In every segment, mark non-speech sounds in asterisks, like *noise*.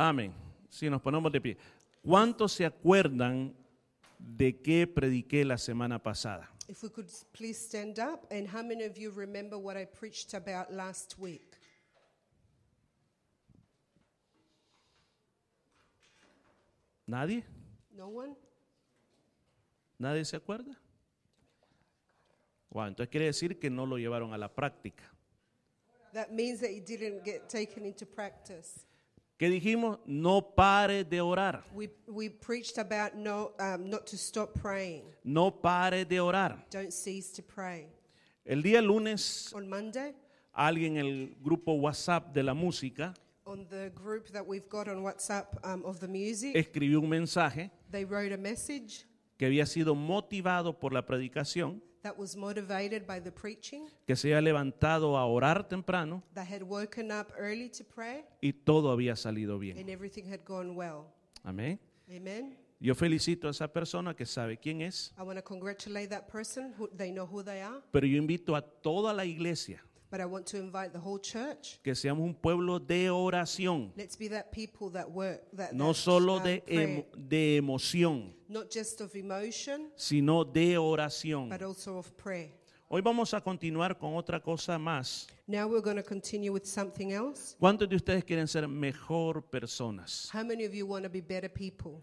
Amén. Si nos ponemos de pie. ¿Cuántos se acuerdan de qué prediqué la semana pasada? If we could please stand up, and how many of you remember what I preached about last week? ¿Nadie? No one? ¿Nadie se acuerda? Wow, entonces quiere decir que no lo llevaron a la práctica. That means that it didn't get taken into practice. ¿Qué dijimos? No pare de orar. We, we preached about no, um, not to stop praying. No pare de orar. Don't cease to pray. El día lunes, On Monday, alguien en el grupo WhatsApp de la música on the group that we've got on WhatsApp um, of the music, escribió un mensaje they wrote a message que había sido motivado por la predicación, that was motivated by the preaching. que se había levantado a orar temprano They had woken up early to pray, y todo había salido bien. and everything had gone well. Amén. Amen. Yo felicito a esa persona que sabe quién es, I want to congratulate that person. Who, they know who they are. pero yo invito a toda la iglesia But I want to invite the whole church. que seamos un pueblo de oración, Let's be that people that work, that, no that, solo um, de, emo- de emoción, not just of emotion, sino de oración. but also of prayer. Hoy vamos a continuar con otra cosa más. Now we're going to continue with something else. ¿Cuántos de ustedes quieren ser mejor personas? How many of you want to be better people?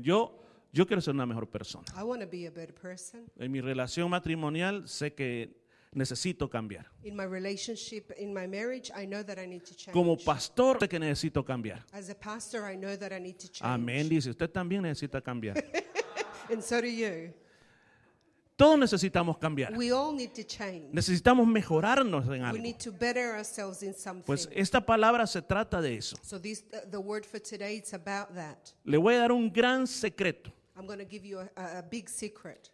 Yo, yo quiero ser una mejor persona. I want to be a better person. En mi relación matrimonial sé que necesito cambiar. In my relationship, in my marriage, I know that I need to change. Como pastor sé que necesito cambiar. As a pastor, I know that I need to change. Amén, dice. Usted también necesita cambiar. *laughs* And so do you. Todos necesitamos cambiar. We all need to change. Necesitamos mejorarnos en We algo. need to better ourselves in something. Pues esta palabra se trata de eso. so this, the word for today, it's about that. Le voy a dar un gran secreto. I'm going to give you a big secret.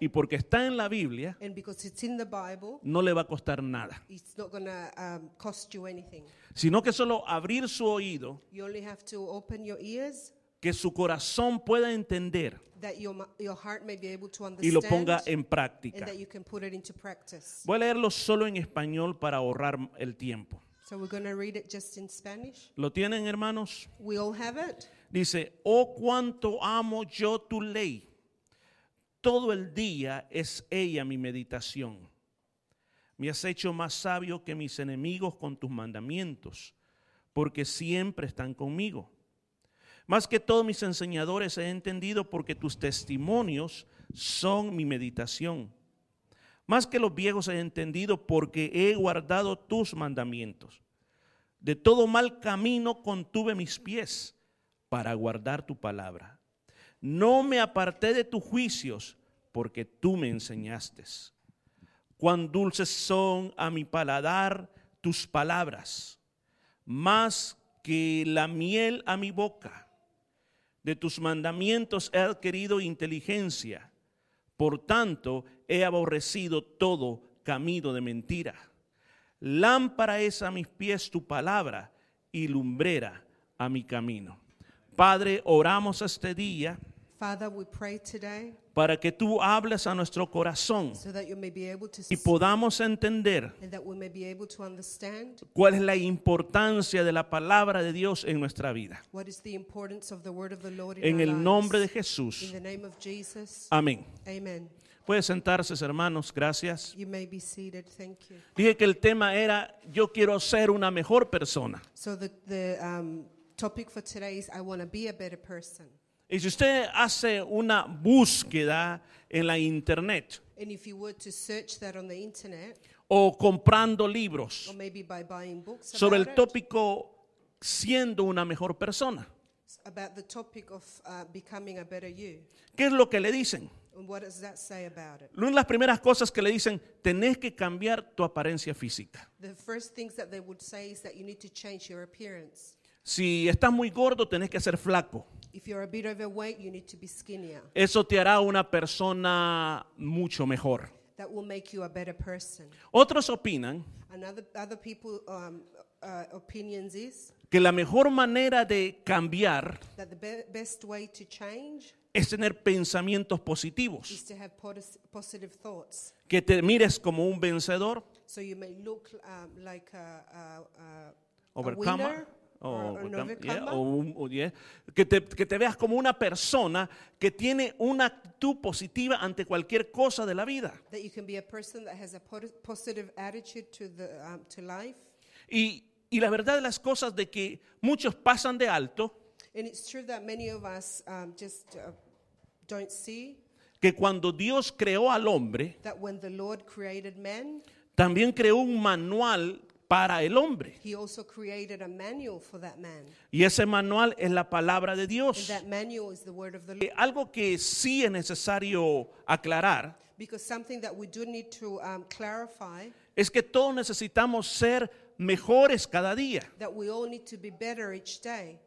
Y porque está en la Biblia, And because it's in the Bible, no le va a costar nada. it's not going to um, cost you anything. Sino que solo abrir su oído, You only have to open your ears que su corazón pueda entender that your, your heart may be able to y lo understand ponga en and práctica. that you can put it into practice. Voy a leerlo solo en español para ahorrar el tiempo. So we're going to read it just in Spanish. ¿Lo tienen, hermanos? We all have it. Dice, oh cuánto amo yo tu ley. Todo el día es ella mi meditación. Me has hecho más sabio que mis enemigos con tus mandamientos, porque siempre están conmigo. Más que todos mis enseñadores he entendido porque tus testimonios son mi meditación. Más que los viejos he entendido porque he guardado tus mandamientos. De todo mal camino contuve mis pies para guardar tu palabra. No me aparté de tus juicios porque tú me enseñaste. Cuán dulces son a mi paladar tus palabras, más que la miel a mi boca. De tus mandamientos he adquirido inteligencia. Por tanto, he aborrecido todo camino de mentira. Lámpara es a mis pies tu palabra y lumbrera a mi camino. Padre, oramos este día Father, we pray today para que tú hables a nuestro corazón so that you may be able to y podamos entender and that we may be able to understand cuál es la importancia de la palabra de Dios en nuestra vida. what is the importance of the word of the Lord in En our el nombre de. Jesús. In the name of Jesus. Amén. Amen. Sentarse, hermanos. Gracias. You may be seated. Thank you. Dije que el tema era yo quiero ser una mejor persona. So the, the um, topic for today is I want to be a better person. Y si usted hace una búsqueda en la internet And if you were to search that on the internet, o comprando libros or maybe by buying books sobre about el it, tópico siendo una mejor persona, about the topic of uh, becoming a better you, ¿qué es lo que le dicen? and what does that say about it? Una de las primeras cosas que le dicen, tenés que cambiar tu apariencia física. The first things that they would say is that you need to change your appearance. Si estás muy gordo, tenés que ser flaco. If you're a bit overweight, you need to be skinnier. Eso te hará una persona mucho mejor. That will make you a better person. Otros opinan Another other people um, uh, opinions is que la mejor manera de cambiar that the be- best way to change es tener pensamientos positivos, is to have potis- positive thoughts. que te mires como un vencedor, So you may look um, like a, a, a, a Overcomer. O, cam- yeah, o yeah, que, te, que te veas como una persona que tiene una actitud positiva ante cualquier cosa de la vida. That you can be a person that has a po- positive attitude to, the, um, to life. Y, y la verdad de las cosas de que muchos pasan de alto, And it's true that many of us um, just uh, don't see que cuando Dios creó al hombre, that when the Lord created man, también creó un manual para el hombre. he also created a manual for that man. Y ese manual es la palabra de And Dios. that manual is the word of the Eh, Lord. Algo que sí es necesario aclarar Because something that we do need to um, clarify es que todos necesitamos ser mejores cada día that we all need to be better each day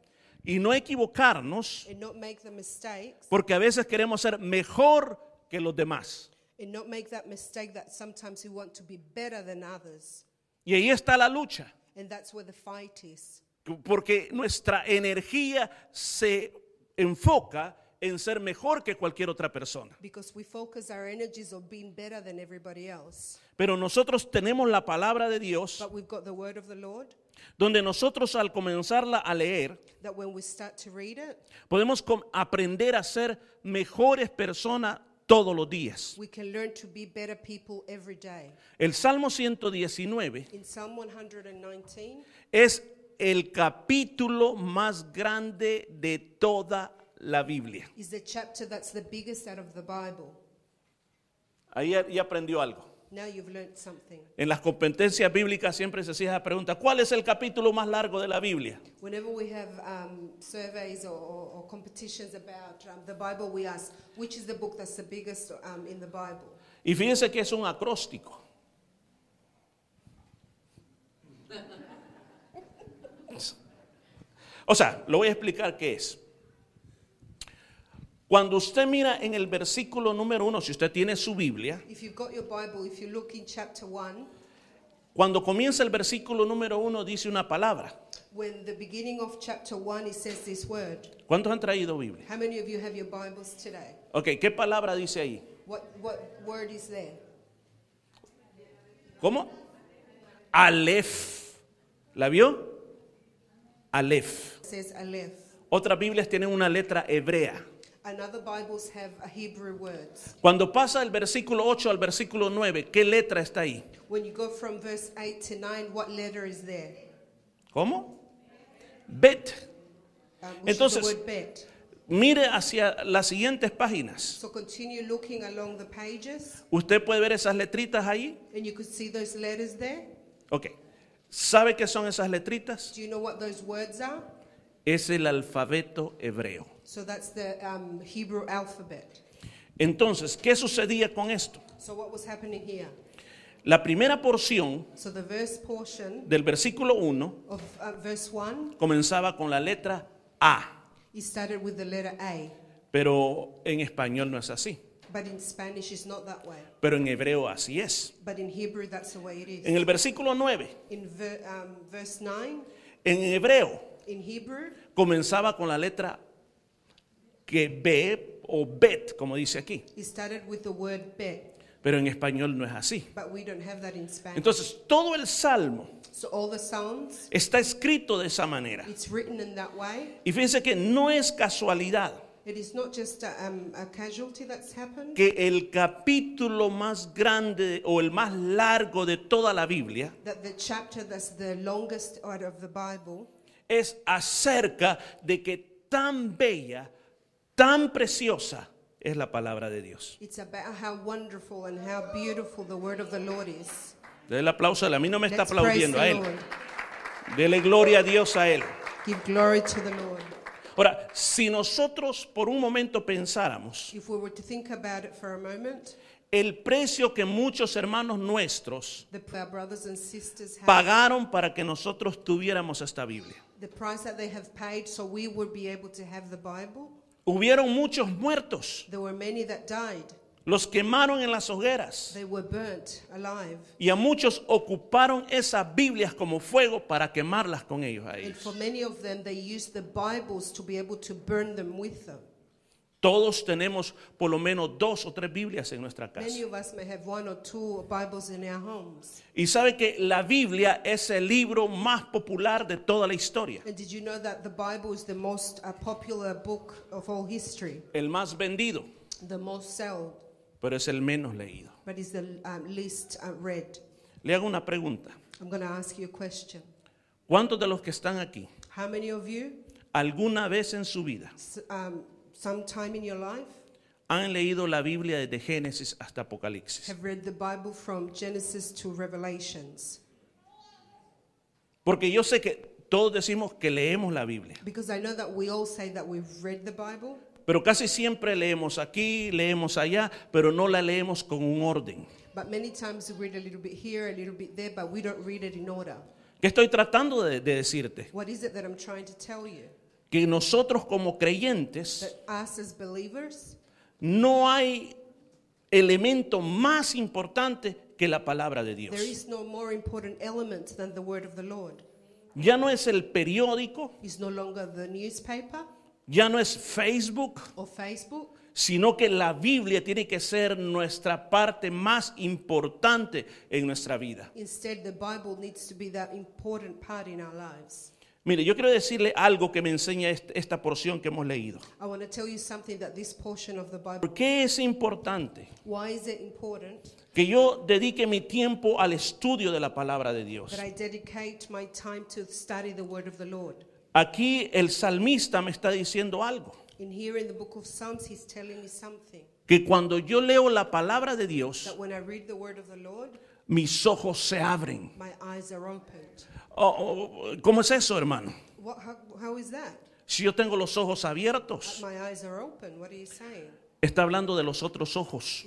y no equivocarnos and not make the mistakes porque a veces queremos ser mejor que los demás. and not make that mistake that sometimes we want to be better than others. Y ahí está la lucha, And that's where the fight is. porque nuestra energía se enfoca en ser mejor que cualquier otra persona. Because we focus our energies on being better than everybody else. Pero nosotros tenemos la palabra de Dios, But we've got the word of the Lord donde nosotros al comenzarla a leer, that when we start to read it, podemos aprender a ser mejores personas todos los días. we can learn to be better people every day. El Salmo 119 In Psalm 119, es el capítulo más grande de toda la Biblia. is the chapter that's the biggest out of the Bible. Ahí ya, aprendió algo. Now you've learned something. En las competencias bíblicas siempre se hacía esa pregunta, ¿cuál es el capítulo más largo de la Biblia? Whenever we have surveys or, or, or competitions about the Bible, we ask, which is the book that's the biggest in the Bible? Y fíjense que es un acróstico. *laughs* O sea, lo voy a explicar qué es. Cuando usted mira en el versículo número uno, si usted tiene su Biblia, If you've got your Bible, if you look in chapter 1, cuando comienza el versículo número uno dice una palabra. when the beginning of chapter 1, it says this word. ¿Cuántos han traído Biblia? How many of you have your Bibles today? Ok, ¿qué palabra dice ahí? What, what word is there? ¿Cómo? Aleph. ¿La vio? Aleph. It says Aleph. Otras Biblias tienen una letra hebrea. And other Bibles have a Hebrew words. Cuando pasa del versículo 8 al versículo 9, ¿qué letra está ahí? When you go from verse 8 to 9, what letter is there? ¿Cómo? Bet. Um, Entonces- bet. Mire hacia las siguientes páginas. So continue looking along the pages, ¿Usted puede ver esas letritas ahí? and you could see those letters there. Ok. ¿Sabe qué son esas letritas? Do you know what those words are? Es el alfabeto hebreo. So that's the um, Hebrew alphabet. Entonces, ¿qué sucedía con esto? So what was happening here? La primera porción So the verse portion del versículo 1 of uh, verse 1, comenzaba con la letra A, it started with the letter A. pero en español no es así, But in Spanish, it's not that way. pero en hebreo así es. But in Hebrew, that's the way it is. En el versículo 9, In ver, um, verse 9, en hebreo, in Hebrew, comenzaba con la letra que B o Bet, como dice aquí, it started with the word bet. pero en español no es así. But we don't have that in Spanish. Entonces, todo el salmo So all the Psalms, está escrito de esa manera. it's written in that way. Y fíjense que no es casualidad It is not just a, um, a casualty that's happened. que el capítulo más grande o el más largo de toda la Biblia That the chapter that's the longest out of the Bible es acerca de que tan bella, tan preciosa es la palabra de Dios. Dele el aplauso a él. A mí no me está Let's aplaudiendo a él. Dele gloria a Dios a él. Give glory to the Lord. Ahora, si nosotros por un momento pensáramos If we were to think about it for a moment, el precio que muchos hermanos nuestros the pagaron para que nosotros tuviéramos esta Biblia. the price that they have paid so we would be able to have the Bible. Hubieron muchos muertos, There were many that died. los quemaron en las hogueras They were burnt alive. y a muchos ocuparon esas Biblias como fuego para quemarlas con ellos a And ellos. for many of them, they used the Bibles to be able to burn them with them. Todos tenemos por lo menos dos o tres Biblias en nuestra casa. Many of us may have one or two Bibles in our homes. Y sabe que la Biblia es el libro más popular de toda la historia, And did you know that the Bible is the most uh, popular book of all history, el más vendido, the most sold, pero es el menos leído. but is the um, least uh, read? Le hago una pregunta. I'm going to ask you a question. ¿Cuántos de los que están aquí, How many of you, alguna vez en su vida, um, sometime in your life, han leído la Biblia desde Génesis hasta Apocalipsis? have read the Bible from Genesis to Revelations? Porque yo sé que todos decimos que leemos la Biblia, Because I know that we all say that we've read the Bible, pero casi siempre leemos aquí, leemos allá, pero no la leemos con un orden. but many times we read a little bit here, a little bit there, but we don't read it in order. ¿Qué estoy tratando de, de decirte? What is it that I'm trying to tell you? Que nosotros como creyentes no hay elemento más importante que la palabra de Dios. Ya no es el periódico, It's no longer the newspaper ya no es Facebook, or Facebook, sino que la Biblia tiene que ser nuestra parte más importante en nuestra vida. Instead, the Bible needs to be that important part in our lives. Mire, yo quiero decirle algo que me enseña est- esta porción que hemos leído. I want to tell you something that this portion of the Bible, ¿Por qué es importante important que yo dedique mi tiempo al estudio de la palabra de Dios? that I dedicate my time to study the word of the Lord? Aquí el salmista me está diciendo algo, In here in the book of Psalms, he's telling me something que cuando yo leo la palabra de Dios, that when I read the word of the Lord, mis ojos se abren. my eyes are opened. Oh, oh, ¿Cómo es eso, hermano? What, how, how is that? Si yo tengo los ojos abiertos, My eyes are open. What are you saying? Está hablando de los otros ojos,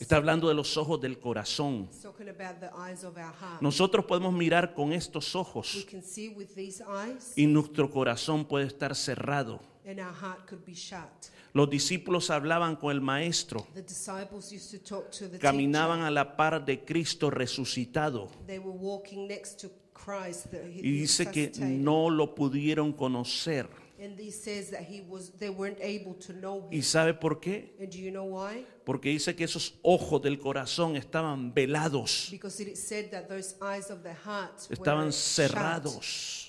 está hablando de los ojos del corazón. Nosotros podemos mirar con estos eyes, y nuestro corazón puede estar cerrado. Los discípulos hablaban con el maestro, caminaban a la par de Cristo resucitado They were walking next to Christ. The, he- y dice que no lo pudieron conocer. And he says that he was, they weren't able to know ¿Y him. sabe por qué? And do you know why? Porque dice que esos ojos del corazón estaban velados, Because it said that those eyes of the heart estaban shut. cerrados.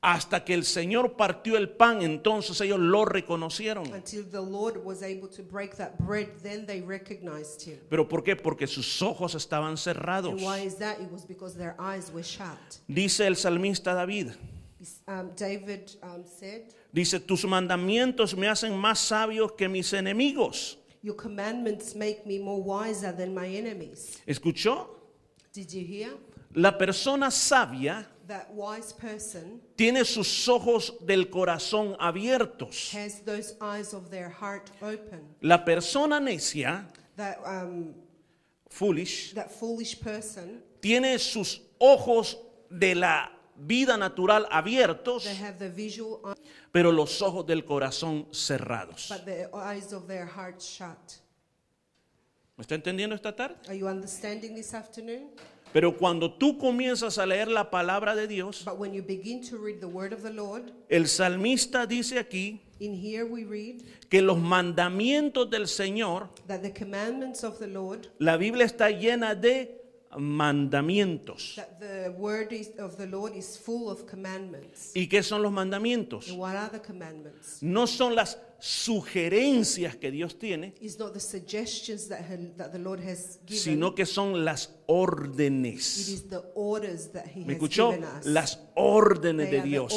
Hasta que el Señor partió el pan, entonces ellos lo reconocieron. Until the Lord was able to break that bread, then they recognized him. ¿Pero por qué? Porque sus ojos estaban cerrados. And why is that? It was because their eyes were shut. Dice el salmista David, Um, David um, said, dice, tus mandamientos me hacen más sabios que mis enemigos. Your commandments make me more wiser than my enemies. ¿Escuchó? Did you hear? La persona sabia That wise person tiene sus ojos del corazón abiertos. has those eyes of their heart open. La persona necia, That, um, foolish, that foolish person, tiene sus ojos de la vida natural abiertos, visual pero los ojos del corazón cerrados. but the eyes of their heart shut. ¿Me está entendiendo esta tarde? Are you understanding this afternoon? Pero cuando tú comienzas a leer la palabra de Dios, But when you begin to read the word of the Lord, el salmista dice aquí read que los mandamientos del Señor, that the commandments of the Lord, la Biblia está llena de mandamientos. that the word is, of the Lord is full of commandments. ¿Y qué son los mandamientos? And what are the commandments? No son las sugerencias que Dios tiene, It's not the suggestions that, he- that the Lord has given. sino que son las it órdenes. is the orders that He ¿Me has escuchó? given us. Las órdenes de Dios.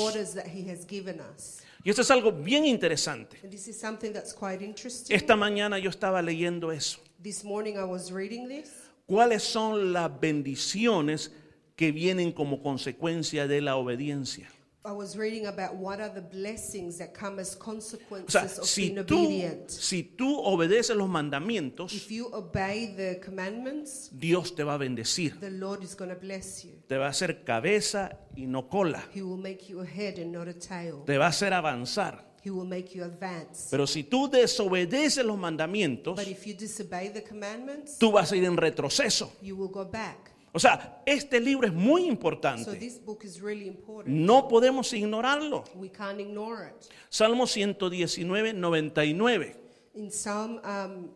Y esto es algo bien interesante. And this is something that's quite interesting. Esta mañana yo estaba leyendo eso. This morning I was reading this. ¿Cuáles son las bendiciones que vienen como consecuencia de la obediencia? I was reading about what are the blessings that come as O consequences sea, of si being tú, obedient. si tú obedeces los mandamientos, If you obey the commandments, Dios te va a bendecir. the Lord is going to bless you. Te va a hacer cabeza y no cola. He will make you a head and not a tail. Te va a hacer avanzar. He will make you advance. Pero si tú desobedeces los mandamientos, But if you disobey the commandments, tú vas a ir en retroceso. you will go back. O sea, este libro es muy So importante. this book is really important. No podemos ignorarlo. We can't ignore it. Salmo 119, 99. In Psalm um,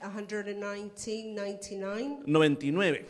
119, 99, 99.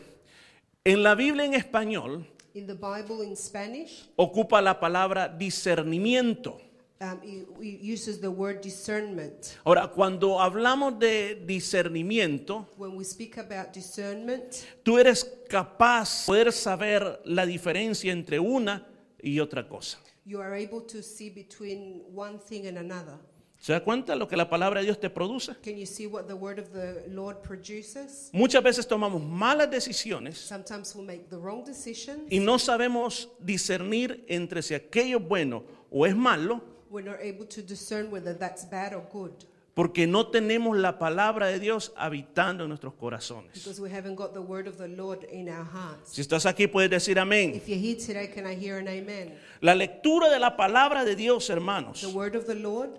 En la Biblia en español in the Bible in Spanish, ocupa la palabra discernimiento. Um, it uses the word discernment. Ahora, cuando hablamos de discernimiento, When we speak about discernment, tú eres capaz de poder saber la diferencia entre una y otra cosa. you are able to see between one thing and another. ¿Se da cuenta lo que la palabra de Dios te produce? Can you see what the word of the Lord produces? Muchas veces tomamos malas decisiones Sometimes we make the wrong decisions. y no sabemos discernir entre si aquello es bueno o es malo We're not able to discern whether that's bad or good porque no tenemos la palabra de Dios habitando en nuestros corazones. because we haven't got the word of the Lord in our hearts. Si estás aquí puedes decir amén. If you're here today, can I hear an amen? La lectura de la palabra de Dios, The hermanos, word of the Lord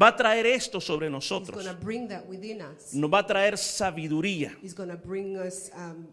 va a traer esto sobre is nosotros. to bring that within us. Nos va a traer sabiduría, He's going to bring us, um,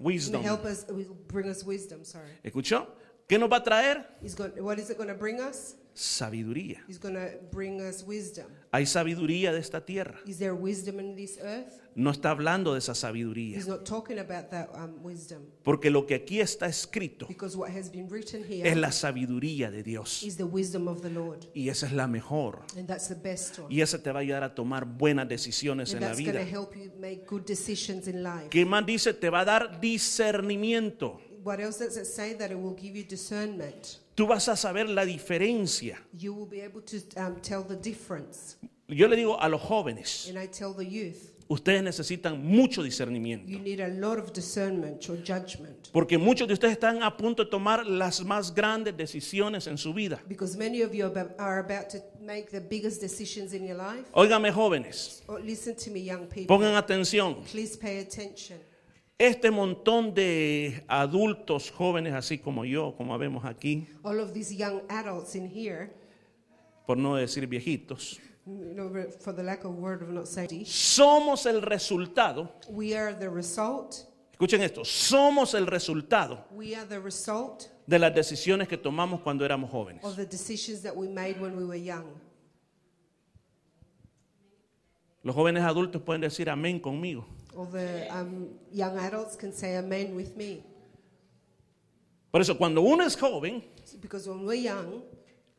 wisdom. help us, will bring us wisdom. Sorry. ¿Escuchó? ¿Qué nos va a traer? He's going, what is it going to bring us? Sabiduría. He's going to bring us wisdom. Hay sabiduría de esta tierra. Is there wisdom in this earth? No está hablando de esa sabiduría. He's not talking about that um, wisdom Porque lo que aquí está escrito because what has been written es here la sabiduría de Dios. is the wisdom of the Lord, Y esa es la mejor. and that's the best one. Y esa te va a ayudar a tomar buenas decisiones And en la vida. help you make good decisions in life. ¿Qué más dice? Te va a dar discernimiento. What else does it say? That it will give you discernment. Tú vas a saber la diferencia. You will be able to um, tell the difference. Yo le digo a los jóvenes, And I tell the youth, ustedes necesitan mucho discernimiento. you need a lot of discernment or judgment. Porque muchos de ustedes están a punto de tomar las más grandes decisiones en su vida. Because many of you are about- are about to make the biggest decisions in your life. Óigame jóvenes, Oh, listen to me, young people. pongan atención. Please pay attention. Este montón de adultos jóvenes, así como yo, como vemos aquí, All of these young adults in here, por no decir viejitos, you know, for the lack of word of not saying, somos el resultado, we are the result. escuchen esto, somos el resultado We are the result de las decisiones que tomamos cuando éramos jóvenes. of the decisions that we made when we were young. Los jóvenes adultos pueden decir amén conmigo. Or the um, young adults can say amen with me. Por eso, cuando uno es joven, Because when we're young,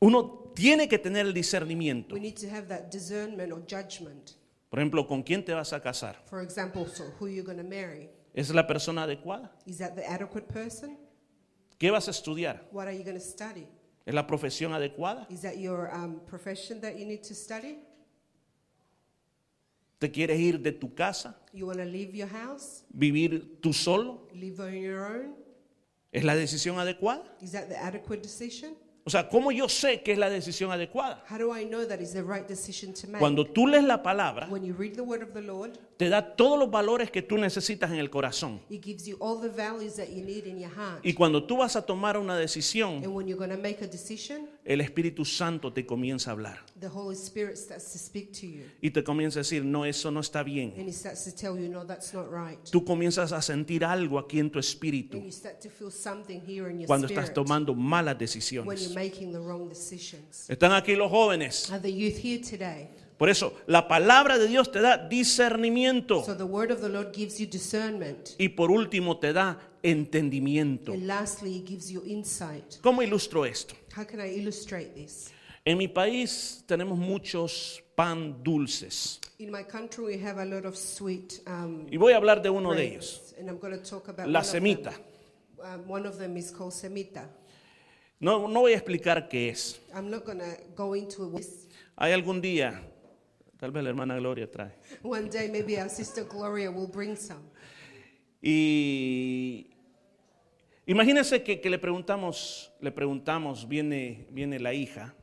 uno tiene que tener el discernimiento. we need to have that discernment or judgment. Por ejemplo, ¿con quién te vas a casar? For example, so who you're going to marry. ¿Es la persona adecuada? Is that the adequate person? ¿Qué vas a estudiar? What are you going to study? ¿Es la profesión adecuada? Is that your um, profession that you need to study? ¿Te quieres ir de tu casa? You leave your house? ¿Vivir tú solo? Live on your own? ¿Es la decisión adecuada? Is that the adequate decision? O sea, ¿cómo yo sé que es la decisión adecuada? How do I know that is the right decision to make? Cuando tú lees la palabra, when you read the word of the Lord, te da todos los valores que tú necesitas en el corazón. it gives you all the values that you need in your heart. Y cuando tú vas a tomar una decisión, And when you're going to make a decision, el Espíritu Santo te comienza a hablar. the Holy Spirit starts to speak to you. Y te comienza a decir, no, eso no está bien. And He starts to tell you, no, that's not right. Tú comienzas a sentir algo aquí en tu espíritu And you start to feel something here in your cuando spirit estás tomando malas when decisiones. you're making the wrong decisions. Están aquí los jóvenes. Por eso, la palabra de Dios te da discernimiento. So the word of the Lord gives you discernment. Y por último, te da entendimiento. And lastly, it gives you insight. ¿Cómo ilustro esto? How can I illustrate this? En mi país tenemos muchos pan dulces. In my country, we have a lot of sweet um, Y voy a hablar de uno de ellos. and I'm going to talk about La semita. Of. Um, one of them is called semita. No, no voy a explicar qué es. I'm not going to go into. Hay algún día, tal vez la hermana Gloria trae. One day, maybe our sister Gloria will bring some. Y imagínense que, que le preguntamos, le preguntamos, viene, viene la hija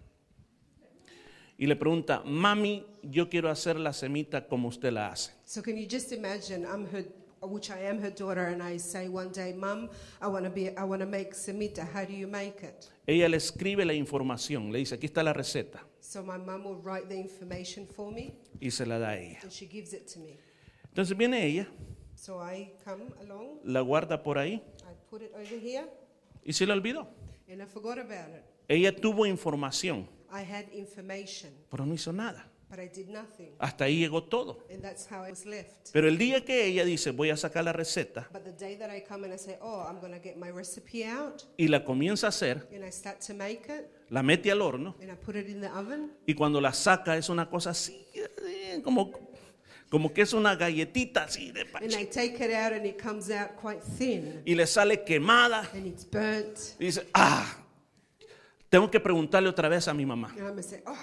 y le pregunta, mami, yo quiero hacer la semita como usted la hace. So can you just imagine? I'm her, which I am her daughter, and I say one day, "Mom, I want to be, I want to make semita. How do you make it?" Ella le escribe la información, le dice, aquí está la receta So my mom will write the information for me, y se la da a ella. and she gives it to me. Entonces viene ella So I come along, la guarda por ahí I put it over here, y se le olvidó. and I forgot about it. Ella tuvo información, I had information, pero no hizo nada. But I did nothing. Hasta ahí llegó todo. And that's how I was left. Pero el día que ella dice, voy a sacar la receta But the day that I come and I say, oh, I'm going to get my recipe out, y la comienza a hacer, and I start to make it, la mete al horno and I put it in the oven, y cuando la saca es una cosa así, eh, como, como que es una galletita así de and panche. I take it out, and it comes out quite thin, Y le sale quemada and it's burnt. y dice, ah, tengo que preguntarle otra vez a mi mamá, say, oh,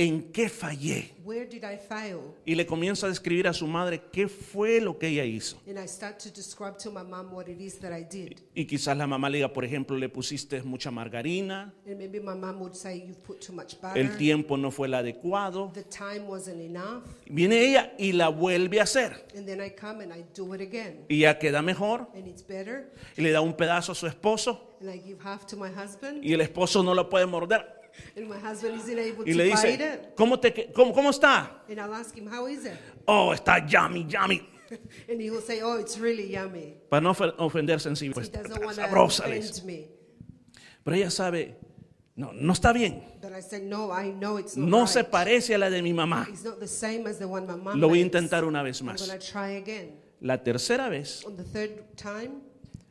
¿en qué fallé? where did I fail? Y le comienza a describir a su madre qué fue lo que ella hizo. And I start to describe to my mum what it is that I did. Y quizás la mamá le diga, por ejemplo, le pusiste mucha margarina, And maybe my mum would say, you put too much el tiempo no fue el adecuado. the time wasn't enough. Viene ella y la vuelve a hacer. And then I come and I do it again. Y ya queda mejor. And it's better. Y le da un pedazo a su esposo. And I give half to my husband. Y el esposo no lo puede morder. And my husband isn't able Y to le bite dice, it. ¿cómo, te, cómo, ¿cómo está? And I'll ask him, how is it? Oh, está yummy, yummy. *laughs* And he will say, oh, it's really yummy. Para no ofe- ofender sensible. He Pues, doesn't está want to sabrosa, le dice. offend me. Pero ella sabe, no, no está bien. But I said, no, I know it's not No right. se parece a la de mi mamá. It's not the same as the one my mom Lo voy a makes. intentar una vez I'm más. going to try again. La tercera vez On the third time,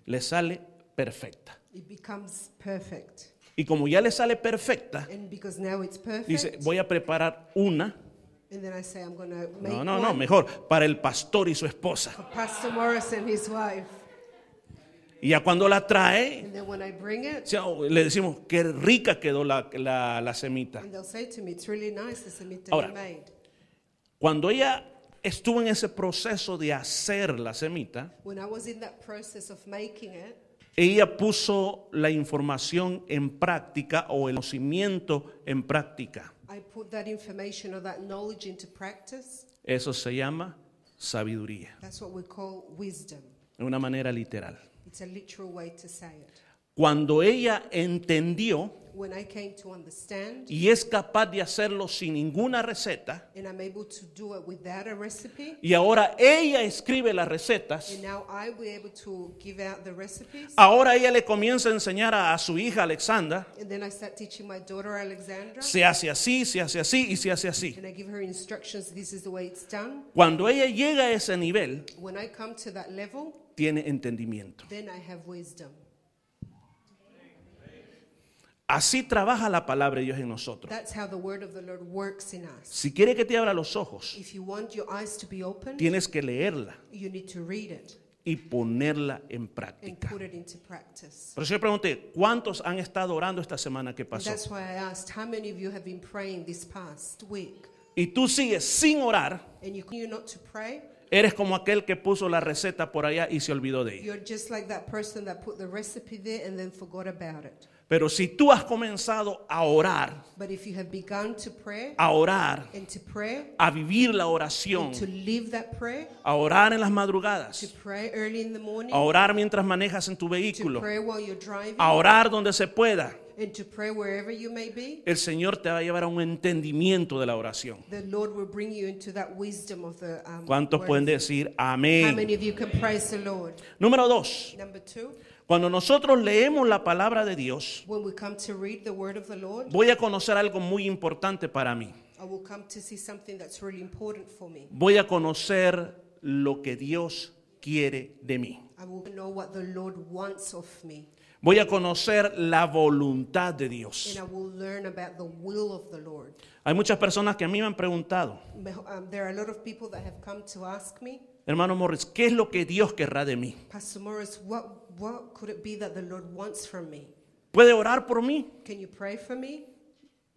le sale perfecta. it becomes perfect. Y como ya le sale perfecta, And because now it's perfect, dice, voy a preparar una. and then I say, I'm to make No, no, no, one mejor, para el pastor y su esposa. for Pastor Morris and his wife. Y ya cuando la trae, And then when I bring it, ya, le decimos, qué rica quedó la, la, la semita. and they'll say to me, it's really nice, the semita Ahora. you made. Cuando ella estuvo en ese proceso de hacer la semita, When I was in that process of making it, ella puso la información en práctica o el conocimiento en práctica. I put that information or that knowledge into practice. Eso se llama sabiduría, That's what we call wisdom. de una manera literal. It's a literal way to say it. Cuando ella entendió When I came to understand, y es capaz de hacerlo sin ninguna receta, and I'm able to do it without a recipe, y ahora ella escribe las recetas, and now I will be able to give out the recipes. ahora ella le comienza a enseñar a, a su hija Alexandra, And then I start teaching my daughter Alexandra, se hace así, se hace así y se hace así. and I give her instructions. This is the way it's done. Cuando ella llega a ese nivel, When I come to that level, tiene entendimiento. then I have wisdom. Así trabaja la palabra de Dios en nosotros. That's how the word of the Lord works in us. Si quiere que te abra los ojos, If you want your eyes to be open, tienes que leerla you need to read it y ponerla en and práctica. put it into practice. Por eso yo pregunté, ¿cuántos han estado orando esta semana que And pasó? that's why I asked, how many of you have been praying this past week? Y tú sigues sin orar, And you continue not to pray? eres como aquel que puso la receta por allá y se olvidó de ella. You're just like that person that put the recipe there and then forgot about it. Pero si tú has comenzado a orar, But if you have begun to pray a orar, pray a vivir la oración, prayer, a orar en las to madrugadas, pray early in the morning, a orar mientras manejas en tu to vehículo, pray while you're driving, a orar donde se pueda, and to pray wherever you may be, el Señor te va a llevar a un entendimiento de la oración. the Lord will bring you into that wisdom of the ¿Cuántos pueden decir How amén? many of you can praise the Lord? Número dos, Number two, cuando nosotros leemos la palabra de Dios, when we come to read the word of the Lord, voy a conocer algo muy importante para mí. I will come to see something that's really important for me. Voy a conocer lo que Dios quiere de mí. I will know what the Lord wants of me. Voy a conocer la voluntad de Dios. And I will learn about the will of the Lord. Hay muchas personas que a mí me han preguntado, Um, hermano Morris, ¿qué es lo que Dios querrá de mí? Pastor Morris, what, what could it be that the Lord wants from me? ¿Puede orar por mí? Can you pray for me?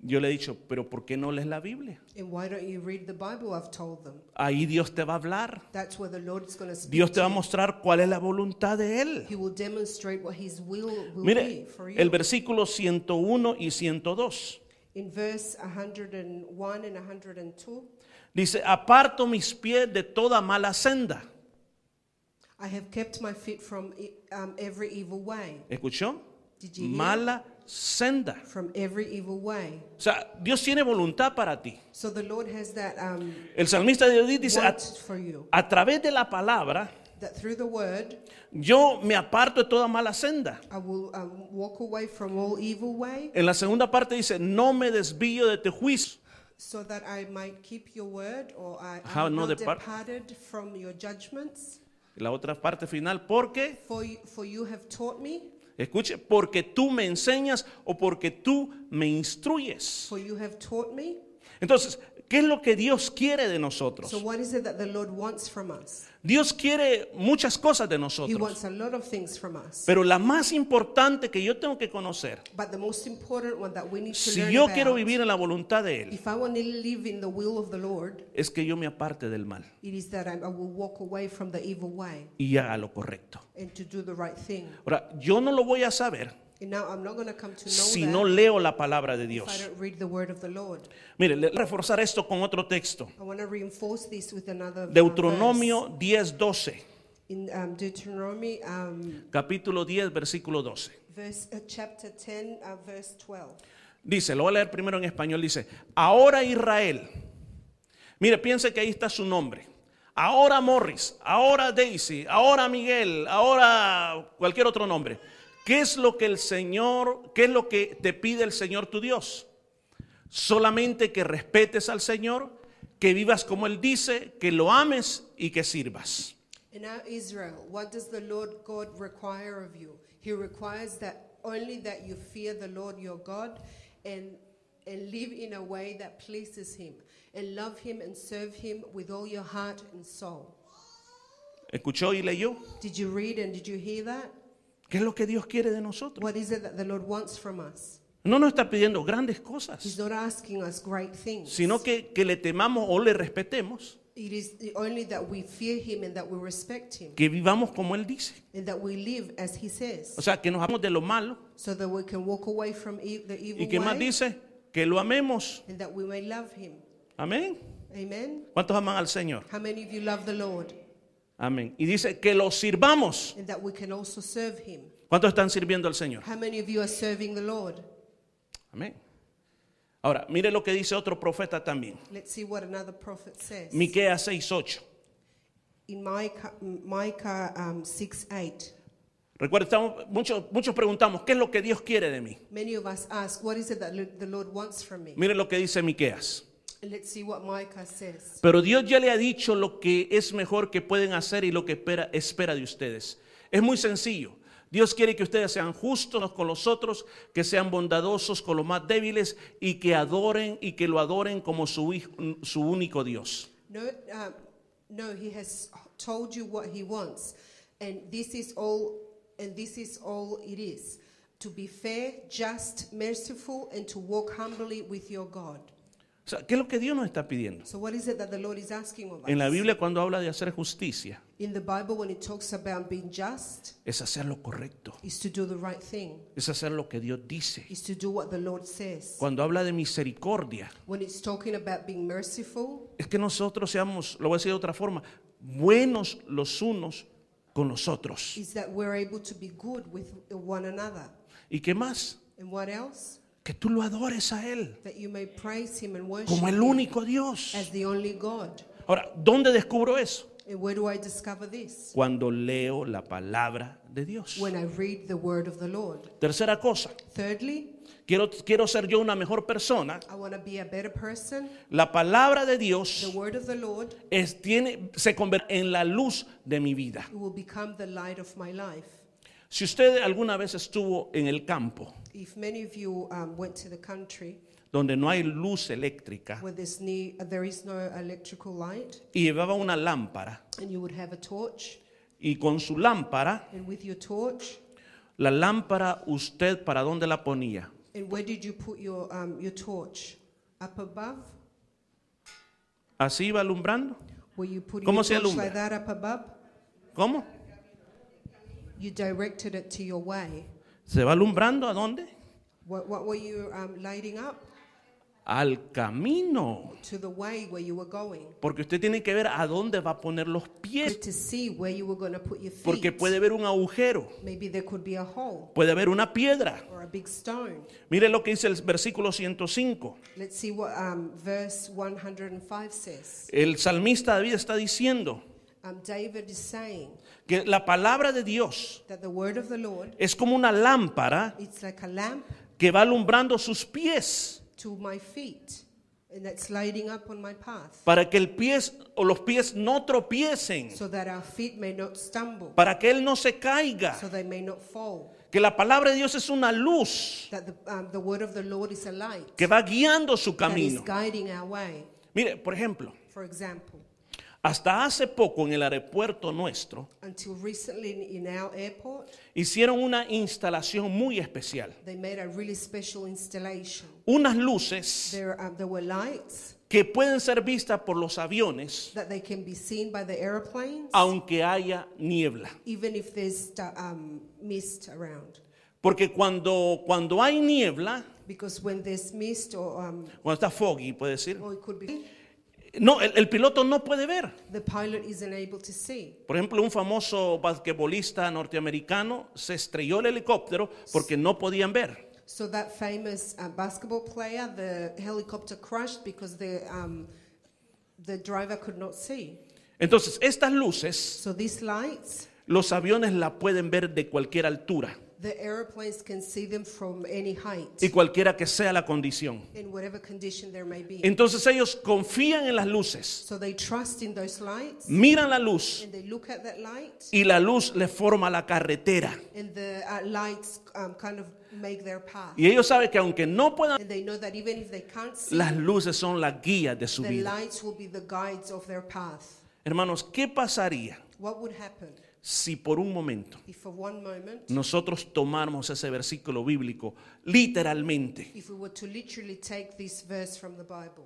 Yo le he dicho, pero ¿por qué no lees la Biblia? And why don't you read the Bible? I've told them. Ahí Dios te va a hablar. That's where the Lord is going to speak. Dios te va a you. mostrar cuál es la voluntad de Él. He will demonstrate what His will will Mire, be for you. el versículo 101 y 102 In verse 101 and 102, dice, aparto mis pies de toda mala senda. I have kept my feet from e- um, every evil way. ¿Escuchó? Did you hear? Mala senda. from every evil way. O sea, Dios tiene voluntad para ti. So the Lord has that um, El salmista de David dice, a, want for you. a través de la palabra, That through the word, yo me aparto de toda mala senda. I will um, walk away from all evil way, En la segunda parte dice, no me desvío de tu juicio. So that I might keep your word, or I, I How have no not depart- departed from your judgments. La otra parte final, porque, For you, for you have taught me, escuche, porque tú me enseñas o porque tú me instruyes. for you have taught me. Entonces, ¿qué es lo que Dios quiere de nosotros? So what is it that the Lord wants from us? Dios quiere muchas cosas de He nosotros, wants a lot of things from us. pero la más importante que yo tengo que conocer, But the most important one that we need to si learn yo about, quiero vivir en la voluntad de Él, if I want to live in the will of the Lord, es que yo me aparte del mal it is that I, I will walk away from the evil way y haga lo correcto. and to do the right thing. Ahora, yo no lo voy a saber And now I'm not going to come to know si no leo la palabra de if I Dios. don't read the word of the Lord. Mire, le reforzar esto con otro texto. I want to reinforce this with another Deuteronomio 10, 12. verse. in um, Deuteronomy um, Capítulo 10, versículo 12. verse, uh, chapter 10, uh, verse 12. Dice, lo voy a leer primero en español, dice, ahora Israel, mire, piense que ahí está su nombre. Ahora Morris, ahora Daisy, ahora Miguel, ahora cualquier otro nombre. ¿Qué es lo que el Señor, qué es lo que te pide el Señor tu Dios? Solamente que respetes al Señor, que vivas como Él dice, que lo ames y que sirvas. And now Israel, what does the Lord God require of you? He requires that only that you fear the Lord your God and and live in a way that pleases him and love him and serve him with all your heart and soul. ¿Escuchó y leyó? Did you read and did you hear that? ¿Qué es lo que Dios quiere de nosotros? What is it that the Lord wants from us? No nos está pidiendo grandes He's cosas, not asking us great things. sino que, que le temamos o le respetemos, It is only that we fear him and that we respect him que vivamos como Él dice. and that we live as he says O sea, que nos hagamos de lo malo so that we can walk away from e- the evil y que más way dice que lo amemos. and that we may love him. Amén. Amen. ¿Cuántos aman al Señor? How many of you love the Lord? Amén. Y dice que lo sirvamos. And that we can also serve him. ¿Cuántos están sirviendo al Señor? How many of you are serving the Lord? Amén. Ahora, mire lo que dice otro profeta también. Let's see what another prophet says. Miqueas 6:8. In Micah, Micah um, 6 8, Recuerda, estamos, muchos, muchos preguntamos, ¿qué es lo que Dios quiere de mí? many of us ask, What is it that lo- the Lord wants from me? Mire lo que dice Miqueas. Let's see what Micah says. Pero Dios ya le ha dicho lo que es mejor que pueden hacer y lo que espera, espera de ustedes. Es muy sencillo. Dios quiere que ustedes sean justos con los otros, que sean bondadosos con los más débiles y que adoren y que lo adoren como su, hijo- su único Dios. No, um, no, he has told you what he wants, and this is all, and this is all it is: to be fair, just, merciful, and to walk humbly with your God. O sea, ¿qué es lo que Dios nos está pidiendo? So, what is it that the Lord is asking of us? En la Biblia cuando habla de hacer justicia, In the Bible, when it talks about being just, es hacer lo correcto, is to do the right thing, es hacer lo que Dios dice. is to do what the Lord says. Cuando habla de misericordia, When it's talking about being merciful, es que nosotros seamos, lo voy a decir de otra forma, buenos los unos con los otros. is that we're able to be good with one another. ¿Y qué más? And what else? Que tú lo adores a Él That you may praise Him and worship como el único Dios. as the only God. Ahora, ¿dónde descubro eso? And where do I discover this? Cuando leo la palabra de Dios. When I read the word of the Lord. Tercera cosa, Thirdly, quiero, quiero ser yo una mejor persona. I want to be a better person. La palabra de The Dios word of the Lord es, tiene, se convierte en la luz de mi vida. it will become the light of my life. Si usted alguna vez estuvo en el campo If many of you um, went to the country donde no hay luz eléctrica where there's ne- uh, there is no electrical light, y llevaba una lámpara and you would have a torch, y con su lámpara, and with your torch, la lámpara usted para dónde la ponía? and where did you put your um, your torch? Up above? Así iba alumbrando. Were you putting ¿Cómo your se torch alumbra? like that up above? ¿Cómo? You directed it to your way. ¿Se va alumbrando a dónde? What, what were you um, lighting up? al camino. to the way where you were going. Porque usted tiene que ver a dónde va a poner los pies. To see where you were going to put your feet. Porque puede haber un agujero, Maybe there could be a hole puede haber una piedra. or a big stone. Mire lo que dice el versículo 105. Let's see what um, verse 105 says. El salmista David está diciendo Um, David is saying que la palabra de Dios that the word of the Lord, es como una lámpara it's like a lamp que va alumbrando sus pies to my feet, and that's lighting up on my path, para que el pies o los pies no tropiecen, so that our feet may not stumble, para que él no se caiga. so they may not fall. Que la palabra de Dios es una luz That the, um, the word of the Lord is a light que va guiando su that is camino. guiding our way. Mire, por ejemplo, For example, hasta hace poco en el aeropuerto nuestro until recently in, our airport, hicieron una instalación muy especial. they made a really special installation. Unas luces There, um, there were lights que pueden ser vistas por los aviones that they can be seen by the airplanes, aunque haya niebla. even if there's sta- um, mist around. Porque cuando, cuando hay niebla, Because when there's mist or, um, cuando está foggy, puede decir, or it could be, no, el, el piloto no puede ver. the pilot isn't able to see. Por ejemplo, un famoso basquetbolista norteamericano se estrelló el helicóptero porque no podían ver. So that famous uh, basketball player, the helicopter crashed because the um, the driver could not see. Entonces, estas luces, So these lights, los aviones la pueden ver de cualquier altura the airplanes can see them from any height, y cualquiera que sea la condición. in whatever condition there may be. Entonces ellos confían en las luces, So they trust in those lights, miran la luz and they look at that light, y la luz les forma la carretera. and the uh, lights um, kind of make their path. Y ellos saben que aunque no puedan, And they know that even if they can't see, las luces son las guías de su the vida. lights will be the guides of their path. Hermanos, ¿qué pasaría What would happen si por un momento nosotros tomáramos ese versículo bíblico literalmente? if we were to literally take this verse from the Bible?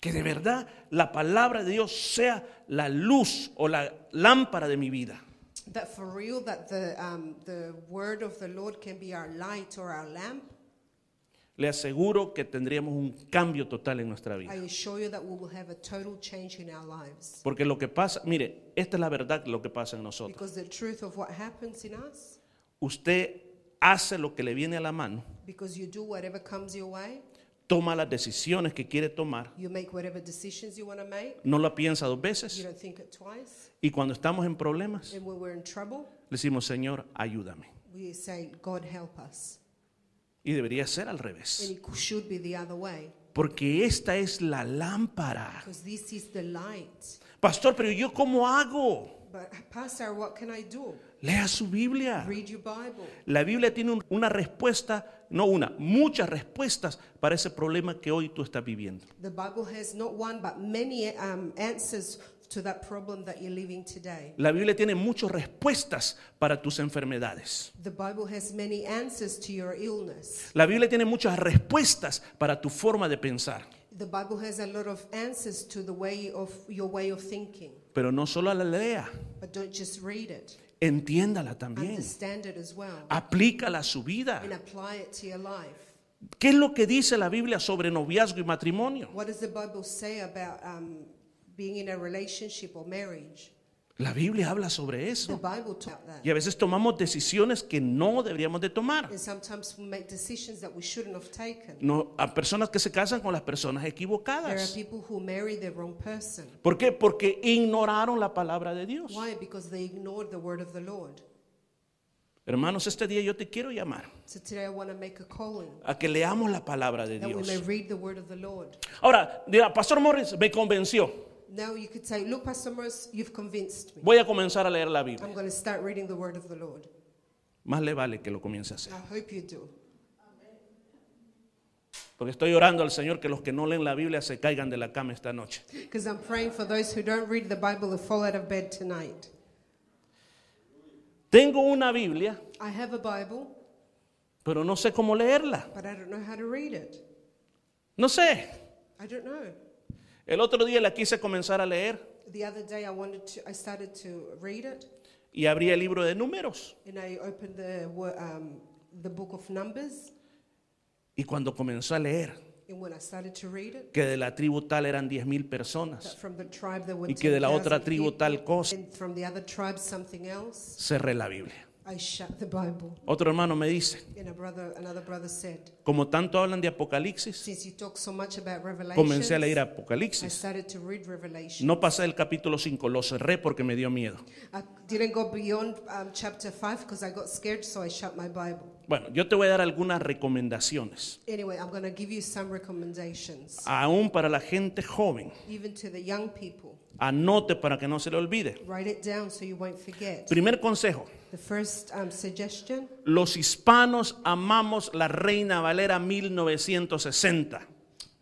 Que de verdad la palabra de Dios sea la luz o la lámpara de mi vida. That for real, that the, um, the word of the Lord can be our light or our lamp. Le aseguro que tendríamos un cambio total en nuestra vida. Porque lo que pasa, mire, esta es la verdad lo que pasa en nosotros. Usted hace lo que le viene a la mano, because you do whatever comes your way, toma las decisiones que quiere tomar, you make whatever decisions you want to make, no la piensa dos veces y cuando estamos en problemas, And when we're in trouble, le decimos, Señor, ayúdame. we say, God help us. Y debería ser al revés. Porque esta es la lámpara. Pastor, pero yo cómo hago? But, Pastor, what can I do? Lea su Biblia. Read your Bible. La Biblia tiene un- una respuesta, no una, muchas respuestas para ese problema que hoy tú estás viviendo. To that problem that you're living today. La Biblia tiene muchas respuestas para tus enfermedades. The Bible has many answers to your illness. La Biblia tiene muchas respuestas para tu forma de pensar. The Bible has a lot of answers to the way of your way of thinking. Pero no solo la lea, But don't just read it. entiéndala también. Understand it as well. Aplícala a su vida. And apply it to your life. ¿Qué es lo que dice la Biblia sobre noviazgo y matrimonio? What does the Bible say about um, being in a relationship or marriage? La Biblia habla sobre The eso. Bible talks about that. Y a veces tomamos decisiones que no deberíamos de tomar. And sometimes we make decisions that we shouldn't have taken. No, a personas que se casan con las personas There are equivocadas. people who marry the wrong person. ¿Por qué? Porque ignoraron la palabra de Dios. Why? Because they ignored the word of the Lord. Hermanos, este día yo te quiero llamar So today I want to make a calling a que leamos la palabra de that we Dios. may read the word of the Lord. Ahora, dirá, Pastor Morris me convenció. Now you could say, Look, Pastor Morris, you've convinced me. Voy a comenzar a leer la Biblia. I'm going to start reading the word of the Lord. Más le vale que lo comience a hacer. I hope you do. Porque estoy orando al Señor que los que no leen la Biblia se caigan de la cama esta noche. Because I'm praying for those who don't read the Bible to fall out of bed tonight. Tengo una Biblia, I have a Bible, pero no sé cómo leerla. but I don't know how to read it. No sé. I don't know. El otro día la quise comenzar a leer The other day I wanted to, I started to read it, y abrí el libro de números. and I opened the um, the book of Numbers. Y cuando comenzó a leer, And when I started to read it, que de la tribu tal eran 10 mil that personas, from the tribe there were y que de la otra 10,000 tribu tal cosa. and from the other tribe something else, cerré la Biblia. I shut the Bible. Otro hermano me dice, And a brother, another brother said, como tanto hablan de Apocalipsis, since you talk so much about comencé a leer Revelation, I Apocalipsis. started to read Revelation. No pasé el capítulo 5, lo cerré porque me dio miedo. I didn't go beyond um, chapter 5 because I got scared, so I shut my Bible. Bueno, yo te voy a dar algunas recomendaciones, Anyway, I'm going to give you some recommendations, aún para la gente joven. even to the young people. Anote para que no se le olvide. Write it down so you won't forget. Primer consejo, The first um, suggestion los hispanos amamos la Reina Valera 1960.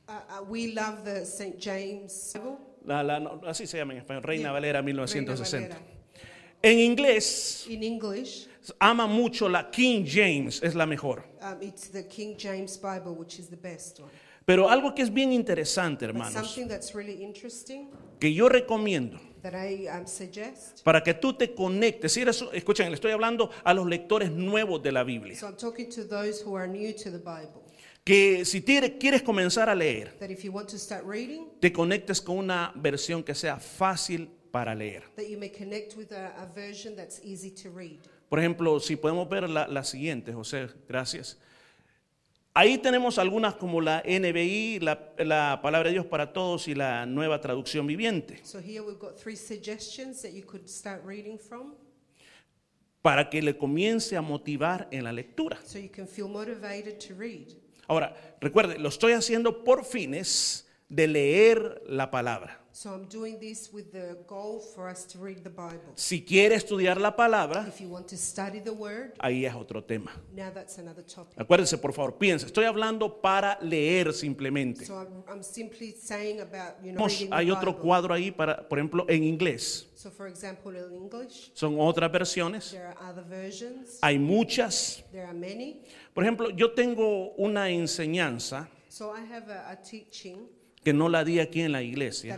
uh, uh, we love the St. James Bible. La- la- no, así se llama en español, Reina Yeah. Valera Reina 1960. Valera. En inglés, In English, ama mucho la King James, es la mejor. um, it's the King James Bible, which is the best one. Pero algo que es bien interesante, hermanos, something that's really interesting que yo recomiendo that I um, suggest. para que tú te conectes. Si eres, escuchen, le estoy hablando a los lectores nuevos de la Biblia. So I'm talking to those who are new to the Bible. Que si quieres comenzar a leer, That if you want to start reading, te conectes con una versión que sea fácil para leer. that you may connect with a, a version that's easy to read. Por ejemplo, si podemos ver la, la siguiente, José, gracias. Ahí tenemos algunas como la NBI, la, la Palabra de Dios para Todos y la Nueva Traducción Viviente, So here we've got three suggestions that you could start reading from para que le comience a motivar en la lectura. so you can feel motivated to read. Ahora, recuerde, lo estoy haciendo por fines de leer la palabra. So I'm doing this with the goal for us to read the Bible. Si quiere estudiar la palabra, If you want to study the word, ahí es otro tema. now that's another topic. Acuérdense, por favor, piensa, estoy hablando para leer simplemente. So I'm, I'm simply saying about, you know, Vamos, reading the Hay otro Bible. cuadro ahí para, por ejemplo, en inglés. So for example, in English, Son otras versiones. there are other versions. Hay muchas. There are many. Por ejemplo, yo tengo una enseñanza So I have a, a teaching que no la di aquí en la iglesia,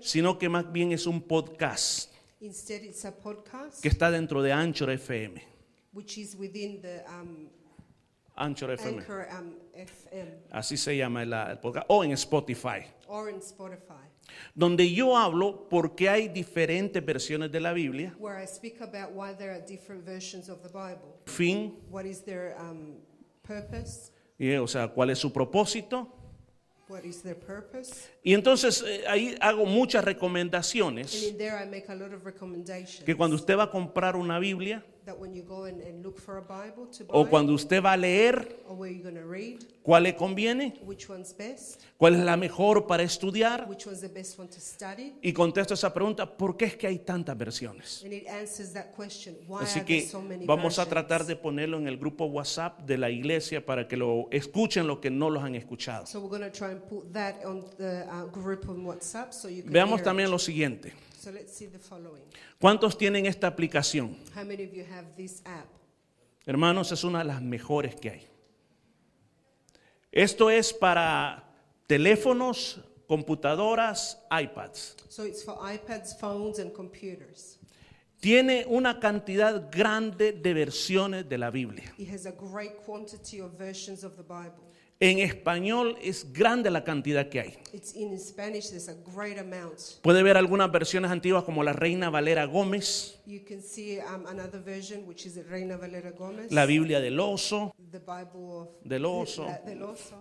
sino que más bien es un podcast Instead, it's a podcast que está dentro de Anchor FM. which is within the um, Anchor FM. Anchor um, FM Así se llama el, el podcast. O en Spotify. or in Spotify, Donde yo hablo porque hay diferentes versiones de la Biblia. where I speak about why there are different versions of the Bible. Fin, What is their um, purpose? y, o sea, cuál es su propósito. What is their purpose? Y entonces eh, ahí hago muchas And recomendaciones in there, I make a lot of recommendations. que cuando usted va a comprar una Biblia that when you go and, and look for a Bible to buy, o cuando usted va a leer, or where you're going to read, cuál le conviene, which one's best, cuál es la mejor para estudiar. which one's the best one to study, Y contesto esa pregunta, ¿por qué es que hay tantas versiones? and it answers that question. Why Así que vamos a tratar de ponerlo en el grupo WhatsApp de la iglesia para que lo escuchen los que no los han escuchado. So we're going to try and put that on the uh, group on WhatsApp so you can Veamos también lo siguiente. So let's see the following. ¿Cuántos tienen esta aplicación? How many of you have this app? Hermanos, es una de las mejores que hay. Esto es para teléfonos, computadoras, iPads. So it's for iPads, phones, and computers. Tiene una cantidad grande de versiones de la Biblia. It has a great quantity of versions of the Bible. En español es grande la cantidad que hay. It's in Spanish, there's a great amount. Puede ver algunas versiones antiguas como la Reina Valera Gómez, You can see um, another version, which is Reina Valera Gomez, la Biblia del oso, the Bible of del oso. La- del oso.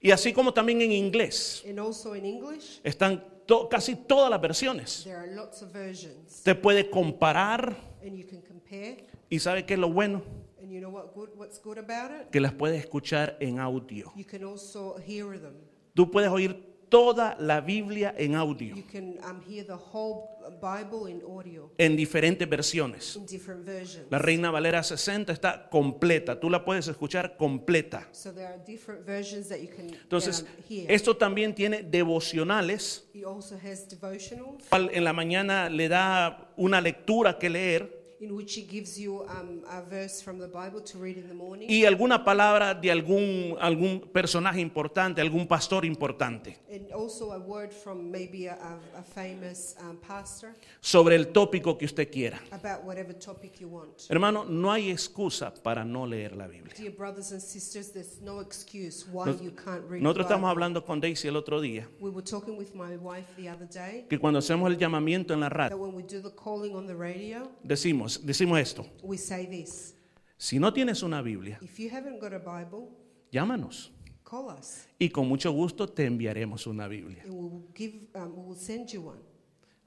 y así como también en inglés. And also in English, Están to- casi todas las versiones. there are lots of versions. Usted puede comparar And you can compare. y sabe qué es lo bueno, And you know what good, what's good about it? que las puede escuchar en audio. You can also hear them. Tú puedes oír toda la Biblia en audio, You can um, hear the whole Bible in audio, en diferentes versiones. in different versions. La Reina Valera 60 está completa, tú la puedes escuchar completa. So there are different versions that you can Entonces, um, hear. esto también tiene devocionales. He also has En la mañana le da una lectura que leer in which it gives you a verse from the Bible to read in the morning y alguna palabra de algún, algún personaje importante, algún pastor importante, and also a word from maybe a, a, a famous um, pastor sobre el tópico que usted quiera. about whatever topic you want. Hermano, no hay excusa para no leer la Biblia. Dear brothers and sisters, there's no excuse why Nos- you can't read Nosotros estamos hablando con Daisy el otro día, We were talking with my wife the other day que cuando hacemos el llamamiento en la that radio, when we do the calling on the radio, decimos, decimos esto, we say this. si no tienes una Biblia, If you haven't got a Bible, llámanos call us y con mucho gusto te enviaremos una Biblia. and give um, we will send you one.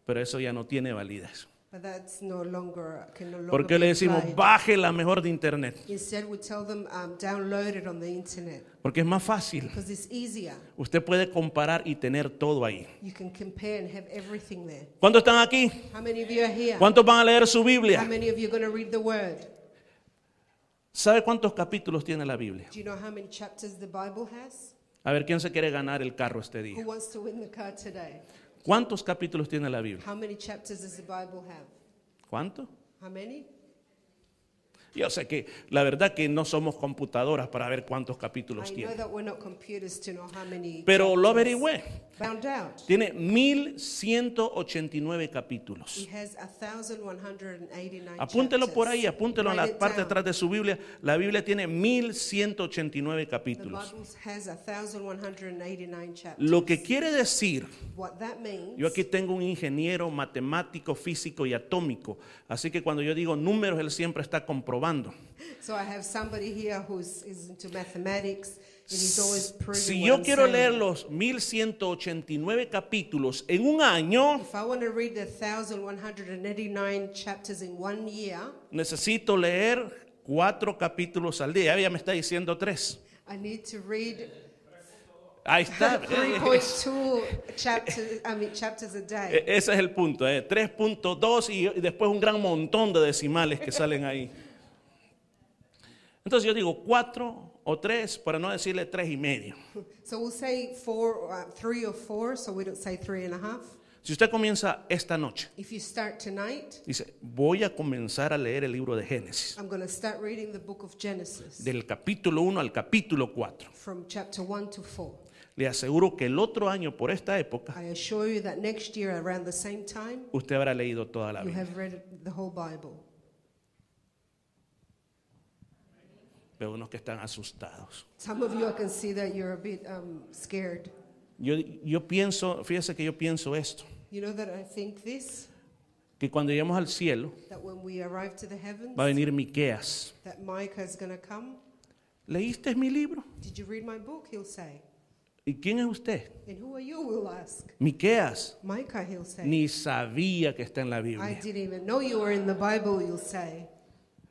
Pero eso ya no tiene validez. But that's no longer can no longer Porque le decimos, applied. baje la mejor de internet, Instead, we tell them um, download it on the internet porque es más fácil. because it's easier. Usted puede comparar y tener todo ahí. You can compare and have everything there. ¿Cuántos están aquí? How many of you are here? ¿Cuántos van a leer su How Biblia? many of you are going to read the word? ¿Sabe cuántos capítulos tiene la Biblia? Do you know how many chapters the Bible has? A ver, ¿quién se quiere ganar el carro este Who día? wants to win the car today? ¿Cuántos capítulos tiene la Biblia? How many chapters does the Bible have? ¿Cuántos? How many? Yo sé que la verdad que no somos computadoras para ver cuántos capítulos tiene. Pero lo averigüé. Found out. Tiene 1189 capítulos. It has 1,189 Apúntelo por chapters. ahí, apúntelo en la parte de atrás de su Biblia. La Biblia tiene 1189 The capítulos. Bible has 1,189 chapters. Lo que quiere decir, yo aquí tengo un ingeniero matemático, físico y atómico, así que cuando yo digo números, él siempre está so I have somebody here who's is into mathematics and he's always proving Si yo quiero saying. leer los 1189 capítulos en un año, If I want to read the 1,189 chapters in one year, necesito leer cuatro capítulos al día. Ella me está diciendo tres. I need to read Ahí está. *laughs* 3.2 chapters, I mean, chapters a day. E- Ese es el punto, eh, 3.2 y, y después un gran montón de decimales que salen ahí. Entonces yo digo cuatro o tres, para no decirle tres y medio. So we'll say four, uh, three or four, so we don't say three and a half. Si usted comienza esta noche, If you start tonight, dice, voy a comenzar a leer el libro de Génesis, I'm going to start reading the book of Genesis del capítulo 1 al capítulo 4. from chapter 1 to 4. Le aseguro que el otro año por esta época, I assure you that next year, around the same time, usted habrá leído toda la you Biblia. have read the whole Bible. Veo unos que están asustados. Some of you, I can see that you're a bit um, scared. Yo, yo pienso, fíjese que yo pienso esto, You know that I think this, que cuando lleguemos al cielo that when we arrive to the heavens, va a venir Miqueas. that Micah is to come. ¿Leíste mi libro? Did you read my book? He'll say. ¿Y quién es usted? And who are you? We'll ask. Miqueas. Micah, he'll say. Ni sabía que está en la I Biblia. didn't even know you were in the Bible, you'll say.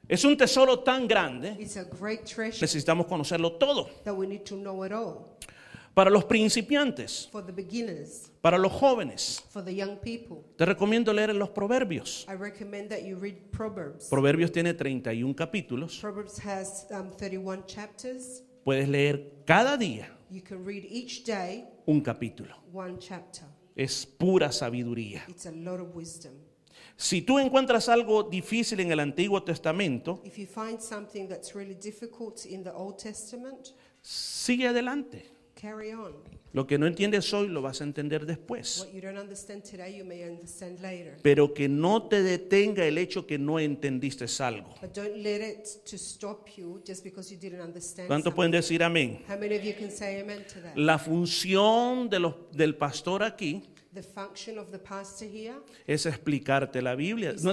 Es un tesoro tan grande, It's a great treasure necesitamos conocerlo todo. that we need to know it all. Para los principiantes, For the beginners, para los jóvenes, for the young people, te recomiendo leer los proverbios. I recommend that you read Proverbs. Proverbios tiene 31 capítulos. Proverbs has um, 31 chapters. Puedes leer cada día You can read each day un capítulo. one chapter. Es pura sabiduría. Si tú encuentras algo difícil en el Antiguo Testamento, If you find something that's really difficult in the Old Testament, sigue adelante. carry on. Lo que no entiendes hoy lo vas a entender después. What you don't understand today, you may understand later. Pero que no te detenga el hecho que no entendiste algo. But don't let it to stop you just because you didn't understand ¿Cuántos something. pueden decir amén? How many of you can say amen to that? La función de los- del pastor aquí The function of the pastor here es explicarte la Biblia. No,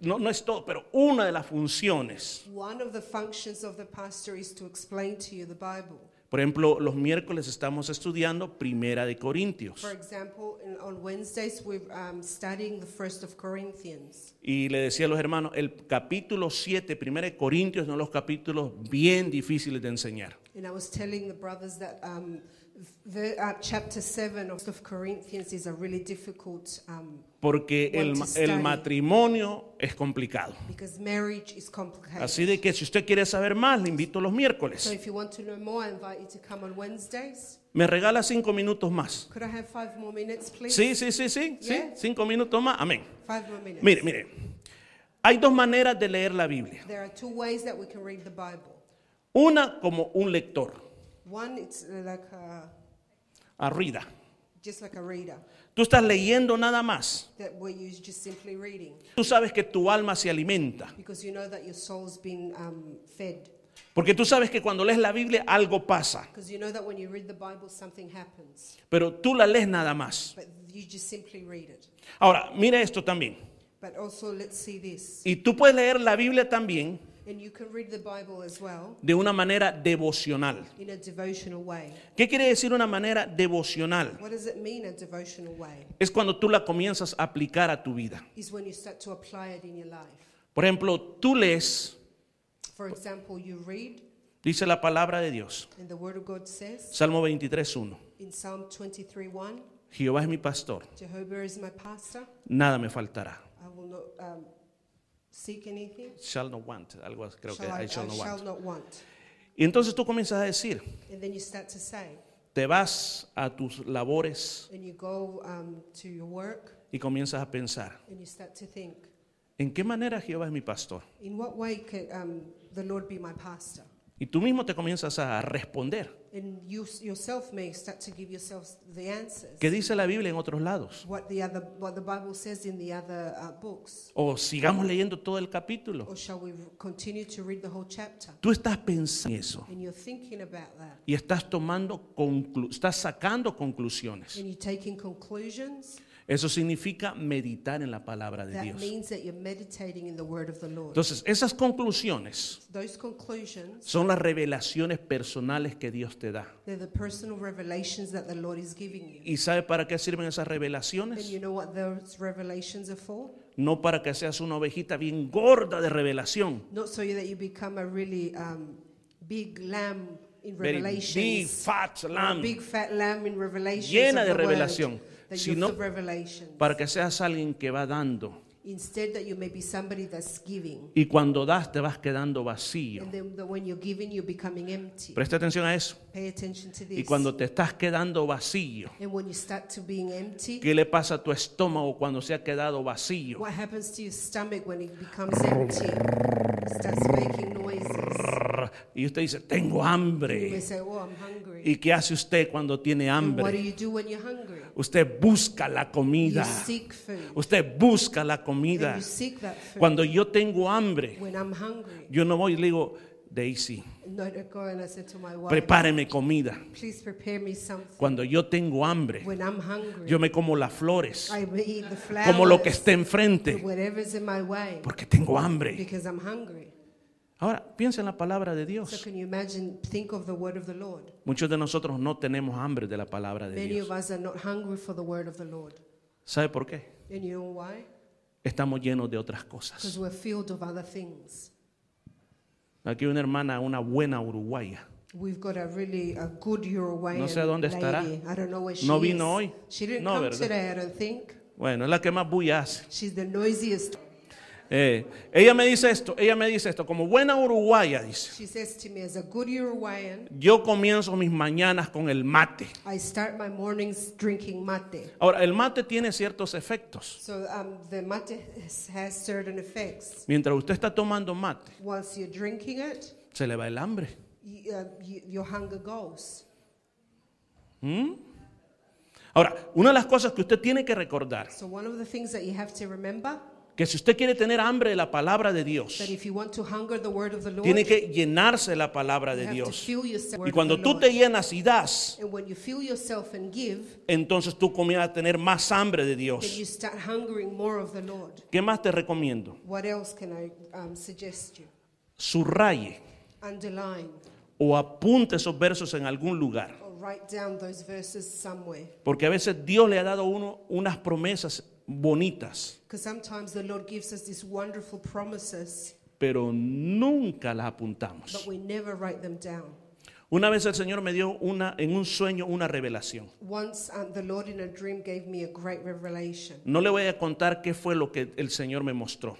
no- no es todo, pero una de las funciones. One of the functions of the pastor is to explain to you the Bible. Por ejemplo, los miércoles estamos estudiando Primera de Corintios. For example, on Wednesdays we're um, studying the first of Corinthians. Y le decía a los hermanos, el capítulo 7, Primera de Corintios, de los capítulos bien difíciles de enseñar. And I was telling the brothers that um, the, chapter 7 of, of Corinthians is a really difficult Porque el, el matrimonio es complicado. because marriage is complicated. Así de que si usted quiere saber más, le invito los So miércoles. if you want to know more, I invite you to come on Wednesdays. Me regala cinco minutos más. Could I have five more minutes, please? Sí, sí, sí, sí, sí. Cinco minutos más. Amén. Five more minutes. Mire, mire. Hay dos maneras de leer la Biblia. There are two ways that we can read the Bible. Una como un lector, One, it's uh, like a, arrida. just like a reader, Tú estás leyendo nada más. that you're just simply reading, Tú sabes que tu alma se alimenta. because you know that your soul's been um, fed. Porque tú sabes que cuando lees la Biblia algo pasa. Because you know that when you read the Bible, something happens, Pero tú la lees nada más. but you just simply read it. Ahora, mira esto también. But also, let's see this. Y tú puedes leer la Biblia también And you can read the Bible as well de una manera devocional. in a devotional way. ¿Qué quiere decir una manera devocional? What does it mean, a devotional way? Es cuando tú la comienzas a aplicar a tu vida. Is when you start to apply it in your life. Por ejemplo, tú lees, For example, you read, dice la palabra de Dios, and the Word of God says Salmo 23.1, in Psalm 23 1, Jehová es mi pastor, Jehovah is my pastor, nada me faltará. I will not um, seek anything. Shall not want, algo creo que Shall I, I shall I not shall want. not want. Y entonces tú comienzas a decir, And then you start to say, te vas a tus labores and you go um, to your work, y comienzas a pensar, and you start to think, ¿en qué manera Jehová es mi pastor? in what way could um, the Lord be my pastor? Y tú mismo te comienzas a responder. And you s- yourself may start to give yourself the answers. ¿Qué dice la Biblia en otros lados? What the other, what the Bible says in the other uh, books, O sigamos leyendo todo el capítulo. or shall we to read the whole chapter? Tú estás pensando en eso And you're thinking about that, y estás tomando, estás sacando conclusiones. and you're taking conclusions. Eso significa meditar en la palabra de That Dios. means that you're meditating in the Word of the Lord. Entonces, esas conclusiones Those conclusions, son las revelaciones personales que Dios te da. they're the personal revelations that the Lord is giving you. ¿Y sabe para qué sirven esas And revelaciones? you know what those revelations are for? No para que seas una ovejita bien gorda de revelación. Not so that you become a really um, big lamb in Very Revelations. big, fat or a lamb. big fat lamb in Revelations. Llena of de the word, revelación, sino. Para que seas alguien que va dando. Instead, that you may be somebody that's giving. Y cuando das te vas quedando vacío. And then when you're giving, you're becoming empty. Presta atención a eso. Pay attention to this. Y cuando te estás quedando vacío, and when you start to being empty, ¿qué le pasa a tu estómago cuando se ha quedado vacío? what happens to your stomach when it becomes empty? It starts making noises. Y usted dice, tengo hambre. say, oh, I'm hungry. ¿Y qué hace usted cuando tiene do hambre? you do when you're hungry? Usted busca la You comida. seek food. Usted busca la comida. Cuando yo tengo hambre, when I'm hungry, yo no voy y le digo, Daisy, no, I go and I say to my wife, prepáreme comida. please prepare me something. Cuando yo tengo hambre, When I'm hungry, yo me como las flores, I will eat the flowers, como lo que esté enfrente, whatever's in my way, porque tengo hambre. Ahora, piensa en la palabra de So Dios. can you imagine, think of the word of the Lord. Muchos de nosotros no tenemos hambre de la palabra de Many Dios. of us are not hungry for the word of the Lord. ¿Sabe por qué? And you know why? Estamos llenos de otras cosas. we're filled of other things. Aquí una hermana, una buena uruguaya. We've got a really a good Uruguayan No sé dónde lady. estará. I don't know where she No is. vino hoy. She didn't No, come ¿verdad? today, I don't think. Bueno, es la que más bulla hace. She's the noisiest. Eh, ella me dice esto, ella me dice esto, como buena uruguaya, dice. She says to me, as a good Uruguayan, Yo comienzo mis mañanas con el mate. I start my mornings drinking mate. Ahora, el mate tiene ciertos efectos. So um, the mate has, certain effects. Mientras usted está tomando mate, Once you're drinking it, se le va el hambre. you, uh, you, your hunger goes. Ahora, una de las cosas que usted tiene que recordar, So one of the things that you have to remember, que si usted quiere tener hambre de la palabra de Dios, Lord, tiene que llenarse la palabra de Dios. Y cuando tú te llenas y das, give, entonces tú comienzas a tener más hambre de Dios. ¿Qué más te recomiendo? What else can I um? Subraye Underline o apunte esos versos en algún lugar. Porque a veces Dios le ha dado a uno unas promesas bonitas, the Lord gives us these wonderful promises, pero nunca las apuntamos. but we never write them down. Una vez el Señor me dio una, en un sueño una revelación. Once um. No le voy a contar qué fue lo que el Señor me mostró.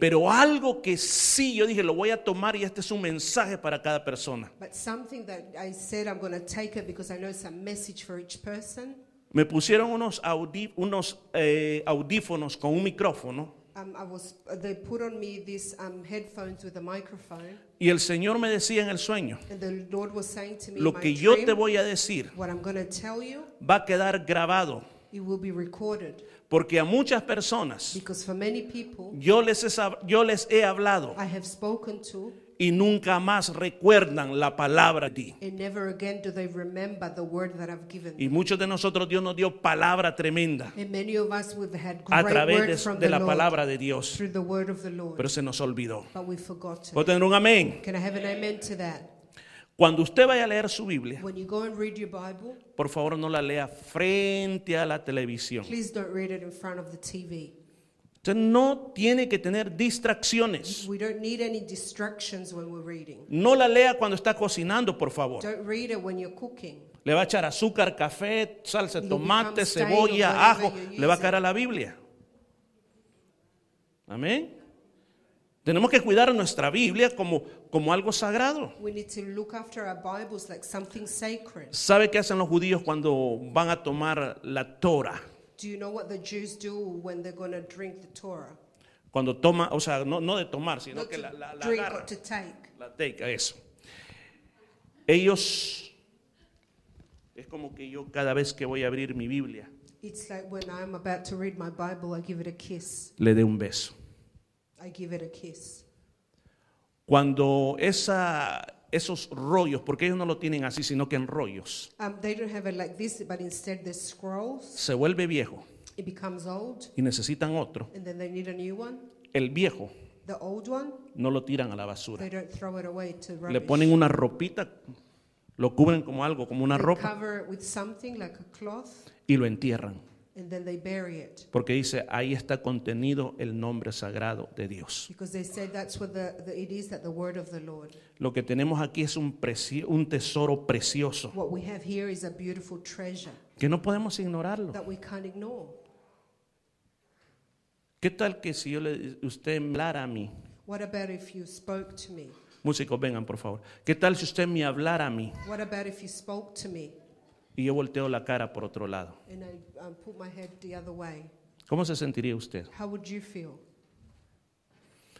Pero algo que sí, yo dije, lo voy a tomar y este es un mensaje para cada persona. but something that I said I'm going to take it because I know it's a message for each person. Me pusieron unos, audí- unos eh, audífonos con un micrófono Um, I was, they put on me these um, headphones with a microphone, y el Señor me decía en el sueño, and the Lord was saying to me, lo "My que yo dream, te voy a decir what I'm tell you, va a quedar grabado, it will be recorded. porque a muchas personas Because for many people, yo les, he sab- yo les he hablado I have spoken to, y nunca más recuerdan la palabra de ti. and never again do they remember the word that I've given them. Y muchos de nosotros Dios nos dio palabra tremenda And many of us we've had a través de, de la palabra de Dios, through the word of the Lord, pero se nos olvidó. ¿Puedo tener un amén? Cuando usted vaya a leer su Biblia, When you go and read your Bible, por favor no la lea frente a la televisión. Usted no tiene que tener distracciones. We don't need any distractions when we're reading. No la lea cuando está cocinando, por favor. Don't read it when you're cooking. Le va a echar azúcar, café, salsa de tomate, cebolla, ajo. Le va a caer a la Biblia. Amén. Tenemos que cuidar nuestra Biblia como, como algo sagrado. We need to look after our Bibles like something sacred. ¿Sabe qué hacen los judíos cuando van a tomar la Torah? Do you know what the Jews do when they're going to drink the Torah? Cuando toma, o sea, no, no de tomar, sino Not que la, la, la drink, agarran. but to take. La take, eso. Ellos, es como que yo cada vez que voy a abrir mi Biblia, It's like when I'm about to read my Bible, I give it a kiss. le dé un beso. I give it a kiss. Cuando esa, esos rollos, porque ellos no lo tienen así, sino que en rollos, Um, they don't have it like this, but instead the scrolls. se vuelve viejo It becomes old, y necesitan otro, and then they need a new one. el viejo The old one, no lo tiran a la basura. they don't throw it away to rubbish. Le ponen una ropita, lo cubren como algo, como una they ropa, cover it with something like a cloth, y lo entierran. And then they bury it. Porque dice, ahí está contenido el nombre sagrado de Dios. Because they say that's what the, the, it is that the word of the Lord. Lo que tenemos aquí es un, tesoro precioso What we have here is a beautiful treasure que no podemos ignorarlo. that we can't ignore. ¿Qué tal que si yo le, usted me hablara a mí? What about if you spoke to me? Músicos, vengan por favor. ¿Qué tal si usted me hablara a mí What about if you spoke to me y yo volteo la cara por otro lado? and I um, put my head the other way? ¿Cómo se sentiría usted? How would you feel?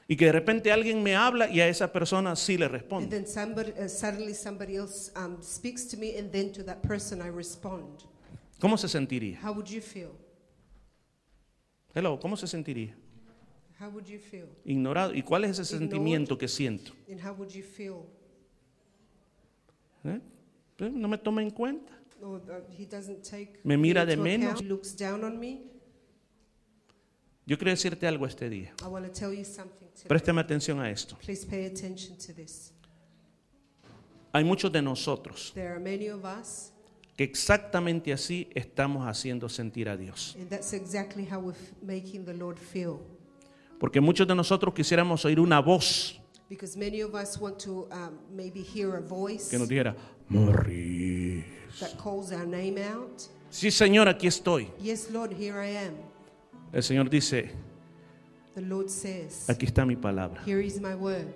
Y que de repente alguien me habla y a esa persona sí le And responde. then somebody, uh, suddenly somebody else um, speaks to me, and then to that person I respond. ¿Cómo se sentiría? How would you feel? Hello, ¿cómo se sentiría? How would you feel? Ignorado. ¿Y cuál es ese Ignored. sentimiento que siento? And how would you feel? ¿Eh? ¿Eh? No me toma en cuenta. Uh, he doesn't take Me mira de menos. account, He looks down on me. Yo quiero decirte algo este día. I want to tell you something today. Préstame atención a esto. Please pay attention to this. Hay muchos de nosotros There are many of us, que exactamente así estamos haciendo sentir a Dios. and that's exactly how we're f- making the Lord feel. Porque muchos de nosotros quisiéramos oír una voz Because many of us want to um, maybe hear a voice que nos dijera, Maurice. That calls our name out. Sí, Señor, aquí estoy. Yes, Lord, here I am. El Señor dice, The Lord says, aquí está mi palabra. Here is my word.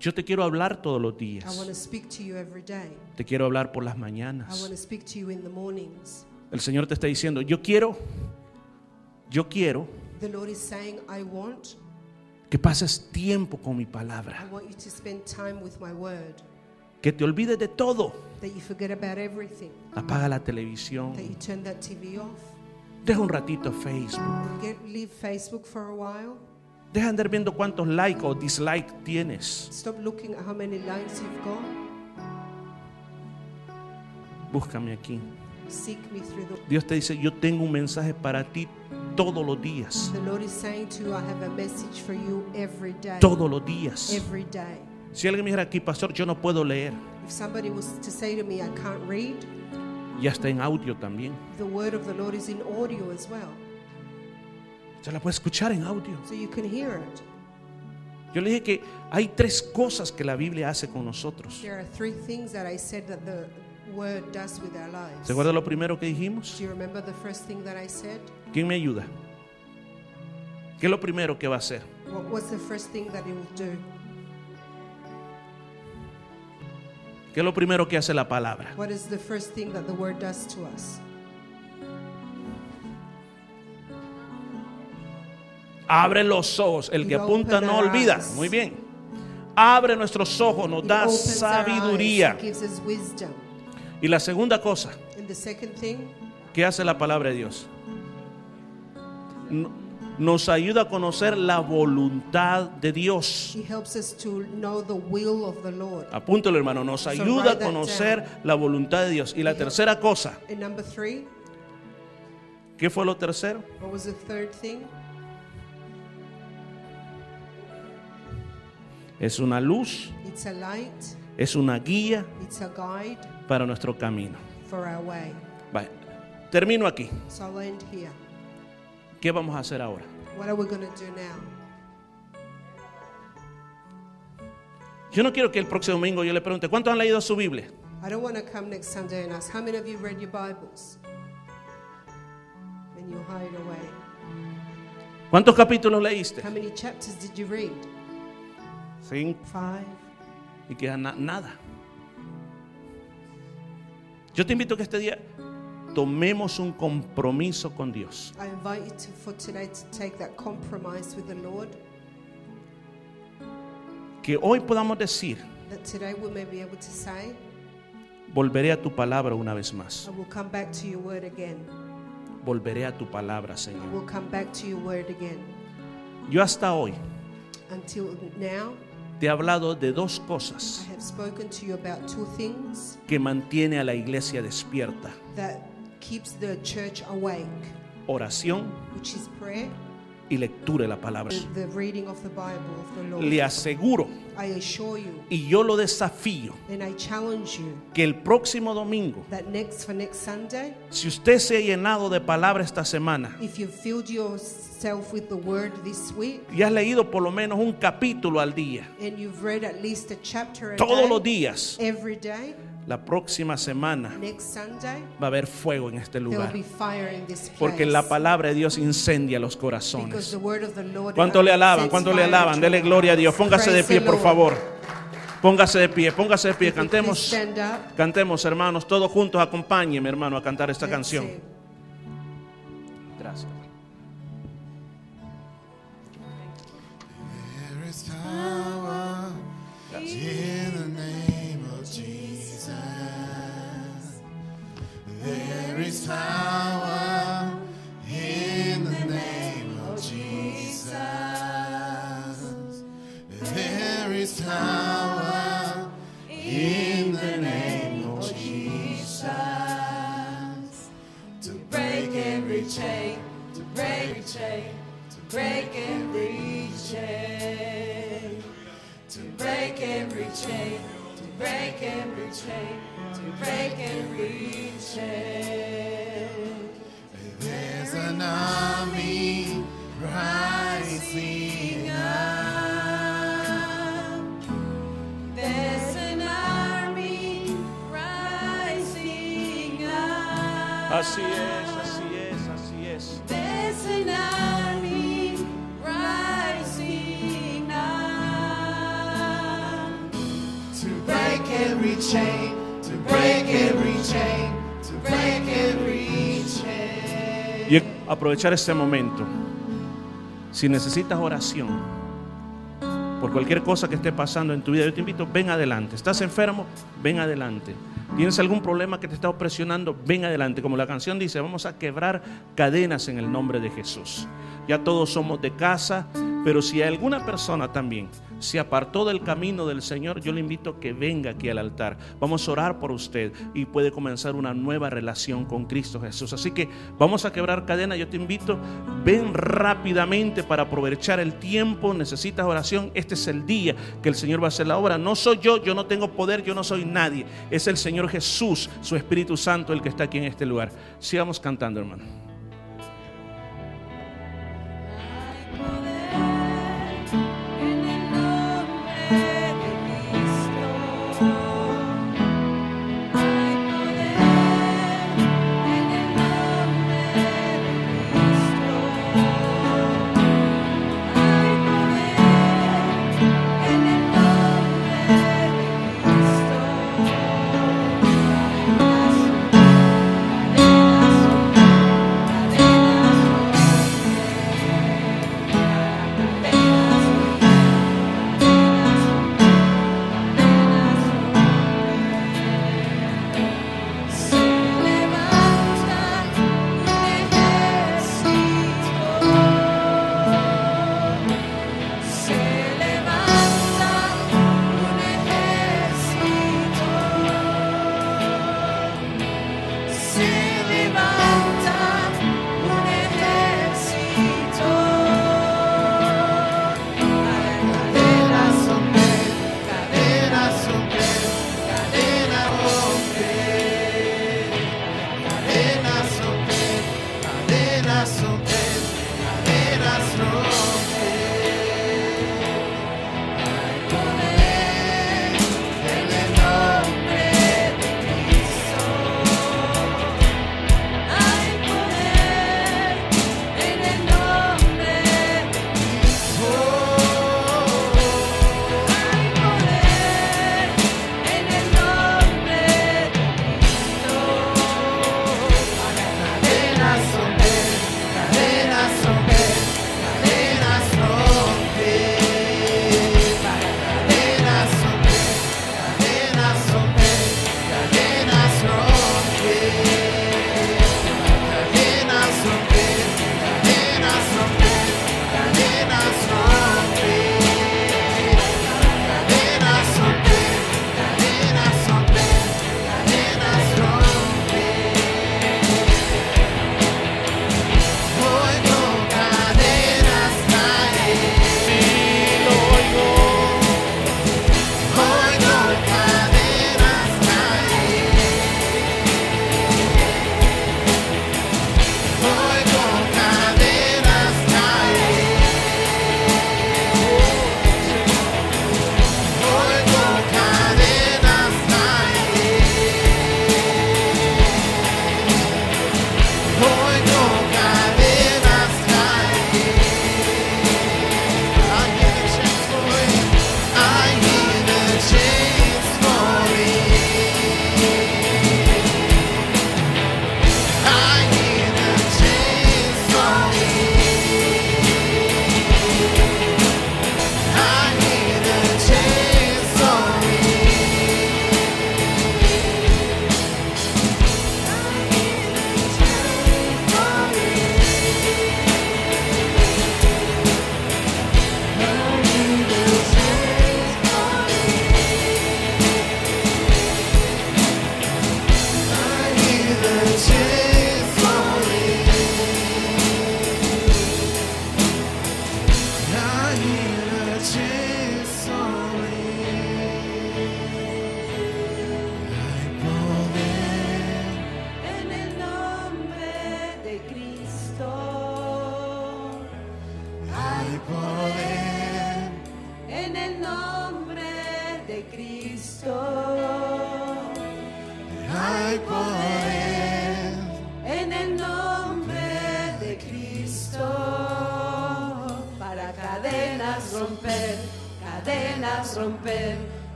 Yo te quiero hablar todos los I want to speak to you every day. Te quiero hablar por las I want mañanas. to speak to you in the mornings. El Señor te está diciendo, yo quiero, yo quiero The Lord is saying, I want, que pases tiempo con mi I palabra. want you to spend time with my word. Que te olvides de todo. That you forget about everything. Apaga la televisión. That you turn that TV off. Deja un ratito Facebook. Get, leave Facebook for a while. Deja de andar viendo cuántos like o dislike tienes. Stop looking at how many likes you've got. Búscame aquí. Seek me through the. Dios te dice, yo tengo un mensaje para ti todos los días. The Lord is saying to you, I have a message for you every day. Todos los días. Every day. Si alguien me dijera aquí, pastor, yo no puedo leer. If somebody was to say to me, I can't read, Ya está en audio también. the word of the Lord is in audio as well. Se la puede escuchar en audio. So you can hear it. Yo le dije que hay tres cosas que la Biblia hace con nosotros. There are three things that I said that the word does with our lives. ¿Se acuerda lo primero que dijimos? Do you remember the first thing that I said? ¿Quién me ayuda? ¿Qué es lo primero que va a hacer? What was the first thing that it will do? ¿Qué es lo primero que hace la palabra? Abre los ojos, el que apunta no olvida. Muy bien. Abre nuestros ojos, nos da sabiduría. Y la segunda cosa, ¿qué hace la palabra de Dios? Nos ayuda a conocer la voluntad de Dios. Apúntalo, hermano. Nos ayuda a conocer la voluntad de Dios. Y la tercera cosa, ¿qué fue lo tercero? Es una luz, es una guía para nuestro camino. Vale. Termino aquí. ¿Qué vamos a hacer ahora? What are we do now? Yo no quiero que el próximo domingo yo le pregunte, ¿cuántos han leído su Biblia? I don't want to come next Sunday and ask, how many of you read your Bibles? And you hide away. ¿Cuántos capítulos leíste? How many chapters did you read? Cinco. Five. Y queda na- nada. Yo te invito a que este día tomemos un compromiso con Dios. I invite you to, for today to take that compromise with the Lord. Que hoy podamos decir, That today we may be able to say, volveré a tu palabra una vez más. I will come back to your word again. Volveré a tu palabra, I Señor. will come back to your word again. Yo hasta hoy Until now, te he hablado de dos cosas I have spoken to you about two things que mantiene a la iglesia despierta. that keeps the church awake, Oración which is prayer y lectura de la palabra. the reading of the Bible of the Lord. Le aseguro I assure you y yo lo desafío and I challenge you que el próximo domingo, that next for next Sunday, si usted se ha llenado de palabra esta semana if you've filled yourself with the word this week y has leído por lo menos un capítulo al día, and you've read at least a chapter a todos los días, every day, la próxima semana Sunday, va a haber fuego en este lugar. Porque la palabra de Dios incendia los corazones. ¿Cuánto le alaban? ¿Cuánto le alaban? Dele gloria a Dios. Póngase de pie, por favor. Póngase de pie, póngase de pie. Cantemos, cantemos, hermanos. Todos juntos acompáñenme, hermano, a cantar esta canción. Chain, to break every chain, to break every chain, to break every chain, to break every chain, to break every chain, to break every chain, to break every chain. There's an army rising up. There's an army rising up. Así es, así es, así es. There's an army rising up to break every chain, Y aprovechar este momento. Si necesitas oración por cualquier cosa que esté pasando en tu vida, yo te invito, ven adelante. ¿Estás enfermo? Ven adelante. ¿Tienes algún problema que te está opresionando? Ven adelante. Como la canción dice, vamos a quebrar cadenas en el nombre de Jesús. Ya todos somos de casa, pero si alguna persona también se apartó del camino del Señor, yo le invito a que venga aquí al altar. Vamos a orar por usted y puede comenzar una nueva relación con Cristo Jesús. Así que vamos a quebrar cadenas. Yo te invito, ven rápidamente para aprovechar el tiempo. Necesitas oración. Este es el día que el Señor va a hacer la obra. No soy yo, yo no tengo poder, yo no soy nadie. Es el Señor Jesús, su Espíritu Santo, el que está aquí en este lugar. Sigamos cantando, hermano.